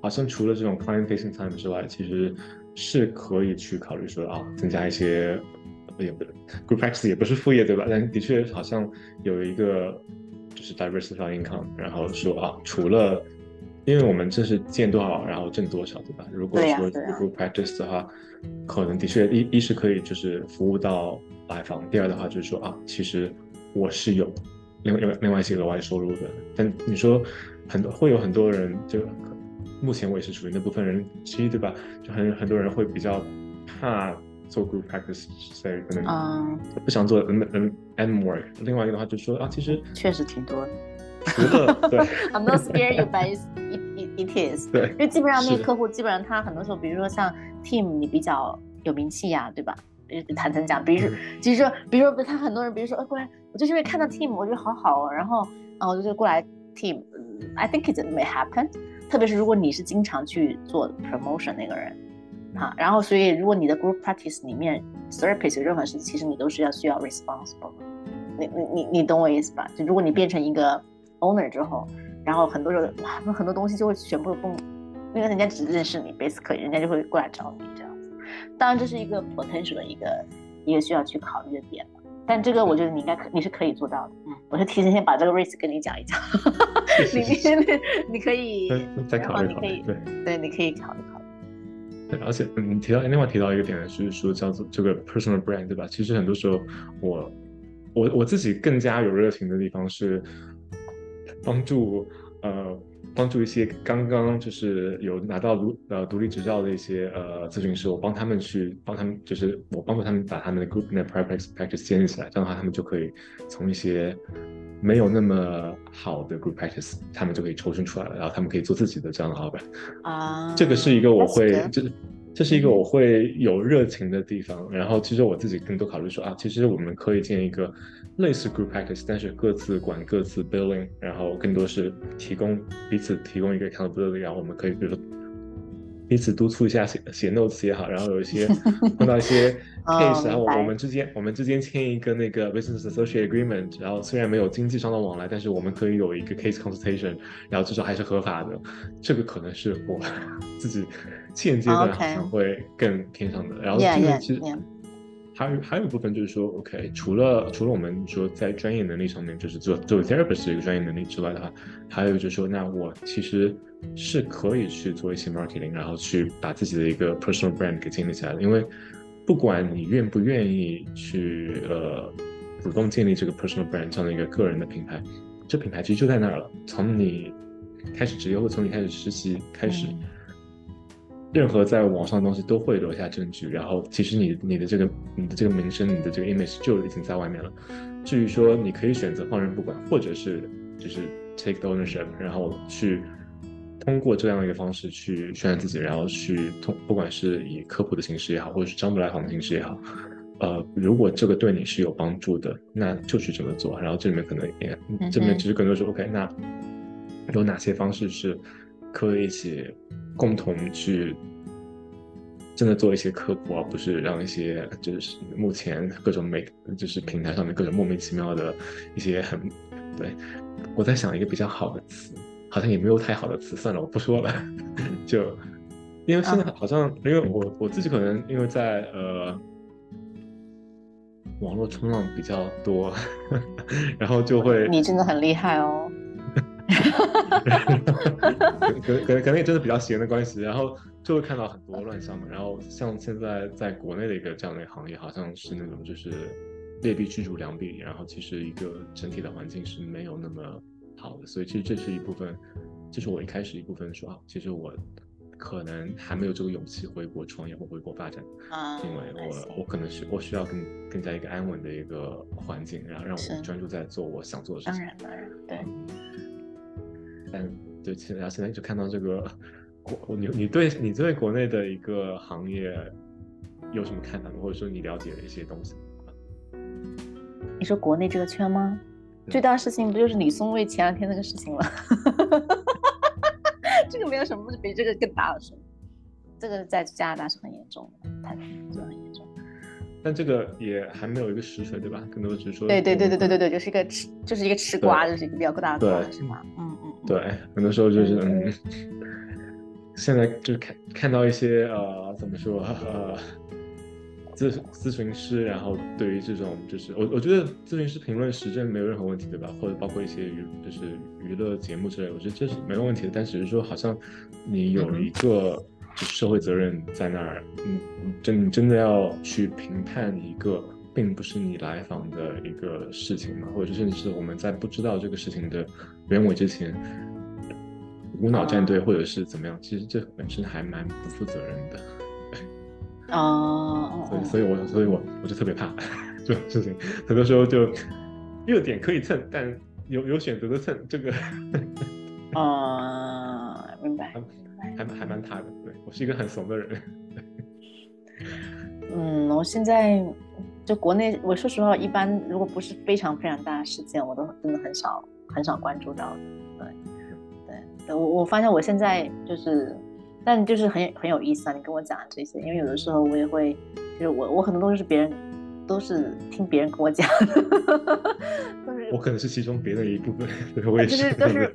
好像除了这种 client facing time 之外，其实是可以去考虑说啊，增加一些也不 group practice 也不是副业对吧？但的确好像有一个就是 diversify income，然后说啊，除了因为我们这是见多少，然后挣多少，对吧？如果说 group practice 的话，可能的确一一是可以就是服务到买房，第二的话就是说啊，其实我是有另外另外一些额外收入的。但你说很多会有很多人，就目前我也是属于那部分人之一，对吧？就很很多人会比较怕做 group practice，所以可能不想做 n n n more。另外一个的话就是说啊，其实确实挺多的。除了对，I'm not scared you, but it it it is。对，因为基本上那个客户，基本上他很多时候，比如说像 Team，你比较有名气呀，对吧？坦诚讲，比如说，就是说，比如说他很多人，比如说，哎，过来，我就是因为看到 Team，我觉得好好哦，然后，然后我就过来 Team。I think it may happen。特别是如果你是经常去做 promotion 那个人，啊，然后所以如果你的 group practice 里面 therapist 任何事，其实你都是要需要 responsible。你你你你懂我意思吧？就如果你变成一个 owner 之后，然后很多人哇，那很多东西就会全部崩，因为人家只认识你，basically 人家就会过来找你这样子。当然这是一个 potential 的一个一个需要去考虑的点但这个我觉得你应该可你是可以做到的。嗯，我是提前先把这个 risk 跟你讲一讲，你你你可以再考虑考虑，对对，你可以考虑。而且你提到另外提到一个点呢就是说叫做这个 personal brand 对吧？其实很多时候我我我自己更加有热情的地方是。帮助呃帮助一些刚刚就是有拿到独呃独立执照的一些呃咨询师，我帮他们去帮他们就是我帮助他们把他们的 group 的 practice practice 建立起来，这样的话他们就可以从一些没有那么好的 group practice，他们就可以抽身出来了，然后他们可以做自己的这样的老板啊。这个是一个我会这这是一个我会有热情的地方。然后其实我自己更多考虑说啊，其实我们可以建一个。类似 group practice，但是各自管各自 billing，然后更多是提供彼此提供一个 accountability，然后我们可以比如说彼此督促一下写写 notes 也好，然后有一些 碰到一些 case，然后我们之间我们之间签一个那个 business associate agreement，然后虽然没有经济上的往来，但是我们可以有一个 case consultation，然后至少还是合法的，这个可能是我 自己现阶段好像会更偏向的，然后这个其实。还有还有一部分就是说，OK，除了除了我们说在专业能力上面，就是做作为 therapist 的一个专业能力之外的话，还有就是说，那我其实是可以去做一些 marketing，然后去把自己的一个 personal brand 给建立起来的。因为不管你愿不愿意去呃主动建立这个 personal brand 这样的一个个人的品牌，这品牌其实就在那儿了。从你开始职业或从你开始实习开始。任何在网上的东西都会留下证据，然后其实你你的这个你的这个名声，你的这个 image 就已经在外面了。至于说你可以选择放任不管，或者是就是 take ownership，然后去通过这样一个方式去宣传自己，然后去通不管是以科普的形式也好，或者是张不来访的形式也好，呃，如果这个对你是有帮助的，那就去这么做。然后这里面可能也这里面其实更多是 OK，那有哪些方式是可以一起。共同去真的做一些科普，而不是让一些就是目前各种媒就是平台上面各种莫名其妙的一些很对。我在想一个比较好的词，好像也没有太好的词，算了，我不说了。就因为现在好像，因为我我自己可能因为在呃网络冲浪比较多，然后就会你真的很厉害哦。可可能可能也真的比较闲的关系，然后就会看到很多乱象嘛。然后像现在在国内的一个这样的行业，好像是那种就是劣币驱逐良币，然后其实一个整体的环境是没有那么好的。所以其实这是一部分，就是我一开始一部分说啊，其实我可能还没有这个勇气回国创业或回国发展，因为我我可能是我需要更更加一个安稳的一个环境，然后让我专注在做我想做的事情。当然当然，对。但对，其实现在就看到这个国，你你对你对国内的一个行业有什么看法吗？或者说你了解的一些东西？你说国内这个圈吗？最大的事情不就是李松蔚前两天那个事情吗？这个没有什么比这个更大的事。这个在加拿大是很严重的，太就很严重。但这个也还没有一个实锤，对吧？更多只是说，对对对对对对对，就是一个吃，就是一个吃瓜，就是一个比较大的瓜，是吗？嗯嗯。对，很多时候就是嗯，现在就看看到一些呃，怎么说呃，咨咨询师，然后对于这种就是我我觉得咨询师评论时政没有任何问题，对吧？或者包括一些娱就是娱乐节目之类，我觉得这是没有问题的。但只是说，好像你有一个就是社会责任在那儿，嗯，真真的要去评判一个并不是你来访的一个事情嘛，或者甚至是我们在不知道这个事情的原委之前，无脑站队或者是怎么样，其实这本身还蛮不负责任的。哦，所以，所以我，所以我，我就特别怕 这种事情。很多时候就热点可以蹭，但有有选择的蹭，这个，啊，明白，还蛮还蛮怕的。是一个很怂的人。嗯，我现在就国内，我说实话，一般如果不是非常非常大的事件，我都真的很少很少关注到的。对，对，我我发现我现在就是。但就是很很有意思啊！你跟我讲这些，因为有的时候我也会，就是我我很多东西是别人，都是听别人跟我讲，都是我可能是其中别的一部分，我也是，都是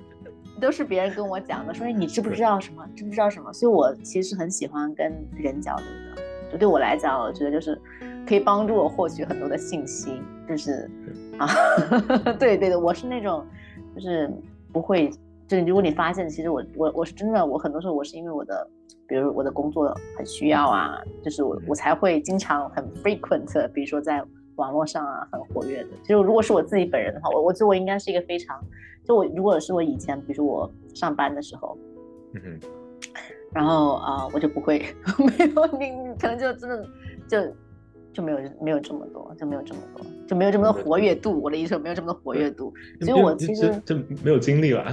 都是别人跟我讲的，说你知不知道什么，知不知道什么？所以我其实很喜欢跟人交流的，就对我来讲，我觉得就是可以帮助我获取很多的信息，就是啊，对对的，我是那种就是不会。就如果你发现，其实我我我是真的，我很多时候我是因为我的，比如我的工作很需要啊，就是我我才会经常很 frequent，比如说在网络上啊很活跃的。就如果是我自己本人的话，我我觉得我应该是一个非常，就我如果是我以前，比如说我上班的时候，嗯哼，然后啊我就不会 没有你你可能就真的就。就没有没有这么多，就没有这么多，就没有这么多活跃度。我的意思没有这么多活跃度，所以我其实就没有精力了。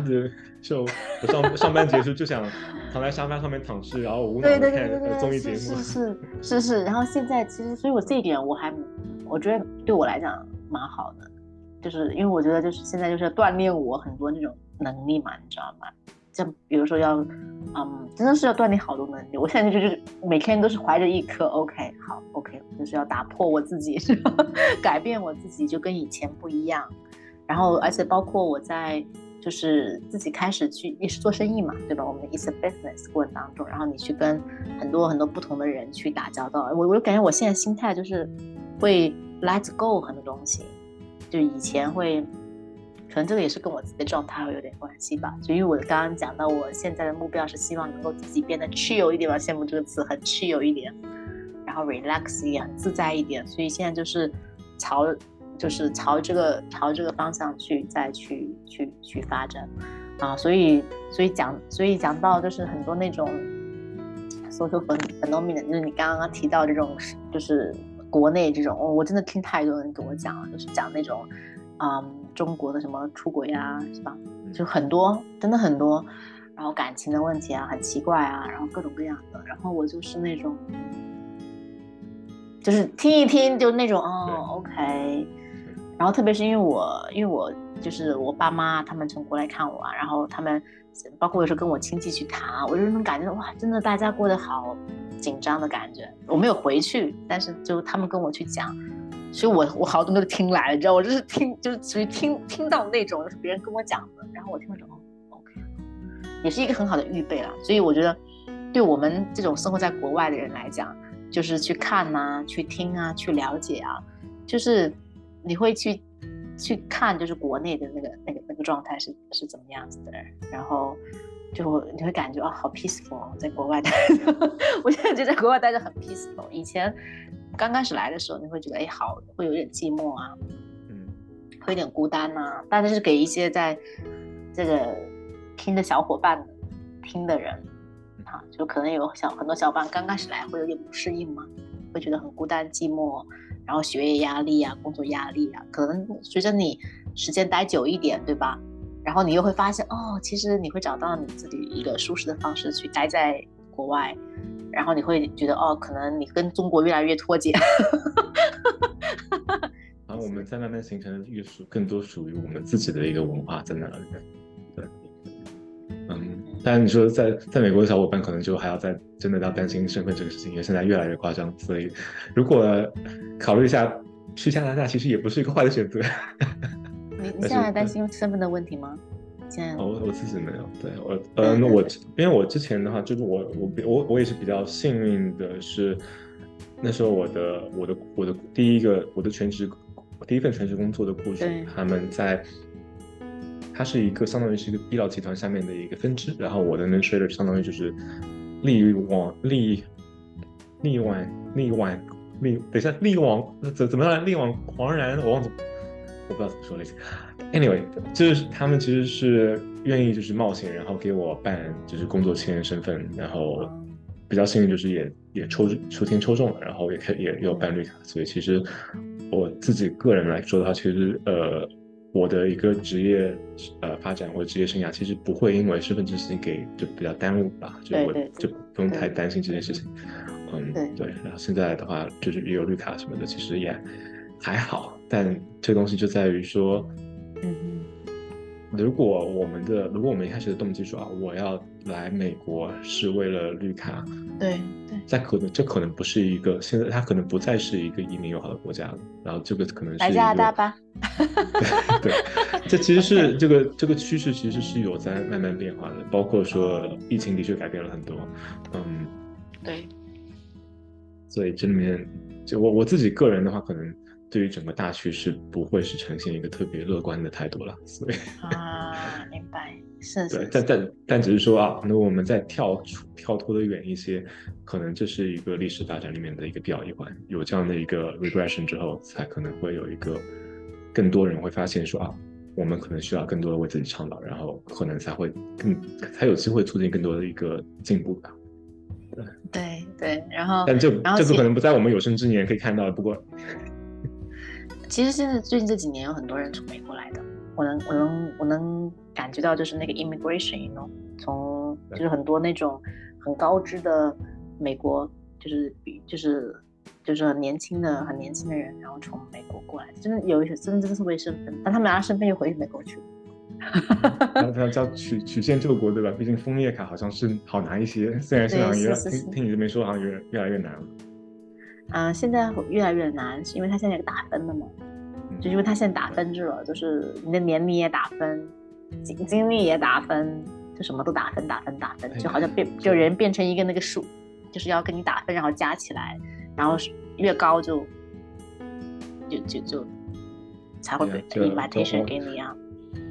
就就我上上班结束就想躺在沙发上面躺尸，然后我无脑看综艺节目。是是是是。然后现在其实，所以我这一点我还我觉得对我来讲蛮好的，就是因为我觉得就是现在就是要锻炼我很多那种能力嘛，你知道吗？像比如说要，嗯，真的是要锻炼好多能力。我现在就是每天都是怀着一颗 OK，好 OK，就是要打破我自己，是吧？改变我自己，就跟以前不一样。然后，而且包括我在就是自己开始去也是做生意嘛，对吧？我们 is a business 过程当中，然后你去跟很多很多不同的人去打交道，我我就感觉我现在心态就是会 let's go 很多东西，就以前会。可能这个也是跟我自己的状态会有点关系吧，就因为我刚刚讲到，我现在的目标是希望能够自己变得 chill 一点吧，羡慕这个词，很 chill 一点，然后 relax 一点，很自在一点，所以现在就是朝，就是朝这个朝这个方向去再去去去发展，啊，所以所以讲所以讲到就是很多那种 social phenomenon，就是你刚刚提到这种就是国内这种，我真的听太多人跟我讲了，就是讲那种。嗯，中国的什么出轨啊，是吧？就很多，真的很多。然后感情的问题啊，很奇怪啊，然后各种各样的。然后我就是那种，就是听一听就那种，哦，OK。然后特别是因为我，因为我就是我爸妈他们从国来看我啊，然后他们包括有时候跟我亲戚去谈，我就能感觉到哇，真的大家过得好紧张的感觉。我没有回去，但是就他们跟我去讲。所以，我我好多都听来了，你知道，我就是听，就是属于听听到那种，就是别人跟我讲的，然后我听了之后，OK，也是一个很好的预备了。所以我觉得，对我们这种生活在国外的人来讲，就是去看啊，去听啊，去了解啊，就是你会去去看，就是国内的那个那个那个状态是是怎么样子的，然后就你会感觉啊，好 peaceful，在国外待着，我现在觉得在国外待着很 peaceful，以前。刚开始来的时候，你会觉得哎好，会有点寂寞啊，嗯，会有点孤单呐。但是给一些在这个听的小伙伴听的人，啊，就可能有小很多小伙伴刚开始来会有点不适应嘛，会觉得很孤单寂寞，然后学业压力啊，工作压力啊，可能随着你时间待久一点，对吧？然后你又会发现哦，其实你会找到你自己一个舒适的方式去待在国外。然后你会觉得哦，可能你跟中国越来越脱节。然后我们在慢慢形成一个属更多属于我们自己的一个文化在那里。对，嗯，但你说在在美国的小伙伴可能就还要再真的要担心身份这个事情，因为现在越来越夸张。所以如果考虑一下去加拿大，其实也不是一个坏的选择。你你现在担心身份的问题吗？现在我我自己没有，对我，呃，那我因为我之前的话，就是我我我我也是比较幸运的，是那时候我的我的我的第一个我的全职第一份全职工作的雇主，他们在，它是一个相当于是一个医疗集团下面的一个分支，然后我的 administrator 相当于就是力往力力挽力挽力，等一下力往怎怎么样力挽狂然，我忘记我不知道怎么说了已经。Anyway，就是他们其实是愿意就是冒险，然后给我办就是工作签身份，然后比较幸运就是也也抽抽签抽中了，然后也可以也也有办绿卡，所以其实我自己个人来说的话，其实呃我的一个职业呃发展或者职业生涯其实不会因为身份证事情给就比较耽误吧，就我就不用太担心这件事情。嗯，对对，然后现在的话就是也有绿卡什么的，其实也还好，但这东西就在于说，嗯如果我们的如果我们一开始的动机说啊，我要来美国是为了绿卡，对对在可能这可能不是一个现在它可能不再是一个移民友好的国家了，然后这个可能是来加拿大吧。对，这其实是这个这个趋势其实是有在慢慢变化的，包括说疫情的确改变了很多，嗯，对，所以这里面就我我自己个人的话，可能对于整个大趋势不会是呈现一个特别乐观的态度了，所以啊，明白，是 是，，对但但但只是说啊，那我们再跳出跳脱的远一些，可能这是一个历史发展里面的一个必要一环，有这样的一个 regression 之后，才可能会有一个更多人会发现说啊。我们可能需要更多的为自己倡导，然后可能才会更才有机会促进更多的一个进步吧。对对对，然后但这这个然后其可能不在我们有生之年可以看到。不过，其实现在最近这几年有很多人从美国来的，我能我能我能感觉到就是那个 immigration，you know，从就是很多那种很高知的美国，就是比就是就是很年轻的很年轻的人，然后从美国过来，真的有一些真的真的是为身份，但他们拿着身份又回美国去了。他他叫曲曲线救国，对吧？毕竟枫叶卡好像是好拿一些，虽然现在好像越听听你这边说，好像越越来越难了。嗯、现在越来越难，是因为他现在有打分了嘛，嗯就因为他现在打分制了，就是你的年龄也打分，经经历也打分，就什么都打分打分打分就好像变就人变成一个那个数，就是要跟你打分，然后加起来，然后是越高就就就就才会 invitation 给你啊。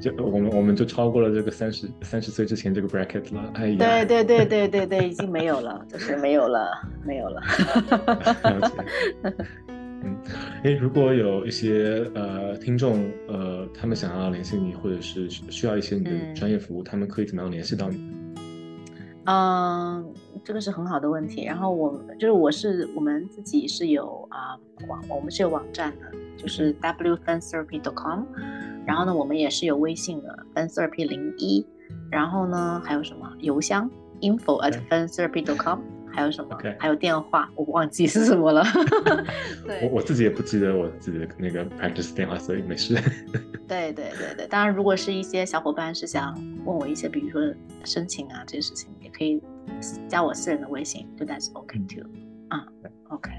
就我们我们就超过了这个三十三十岁之前这个 bracket 了。哎呀，对对对对对对，已经没有了，就是没有了，没有了。嗯，哎，如果有一些呃听众呃，他们想要联系你，或者是需要一些你的嗯专业服务，他们可以怎么样联系到你？嗯，这个是很好的问题。然后我就是我是我们自己是有啊、网，我们是有网站的，就是 wfantherapy.com。然后呢，我们也是有微信的 fantherapy 零一。然后呢，还有什么邮箱 info at fantherapy.com。还有什么还有电话，我忘记是什么了。我对我自己也不记得我自己的那个 practice 电话，所以没事。对对对对，当然，如果是一些小伙伴是想问我一些，比如说申请啊这些事情，也可以加我私人的微信，就 that's OK too。啊，OK。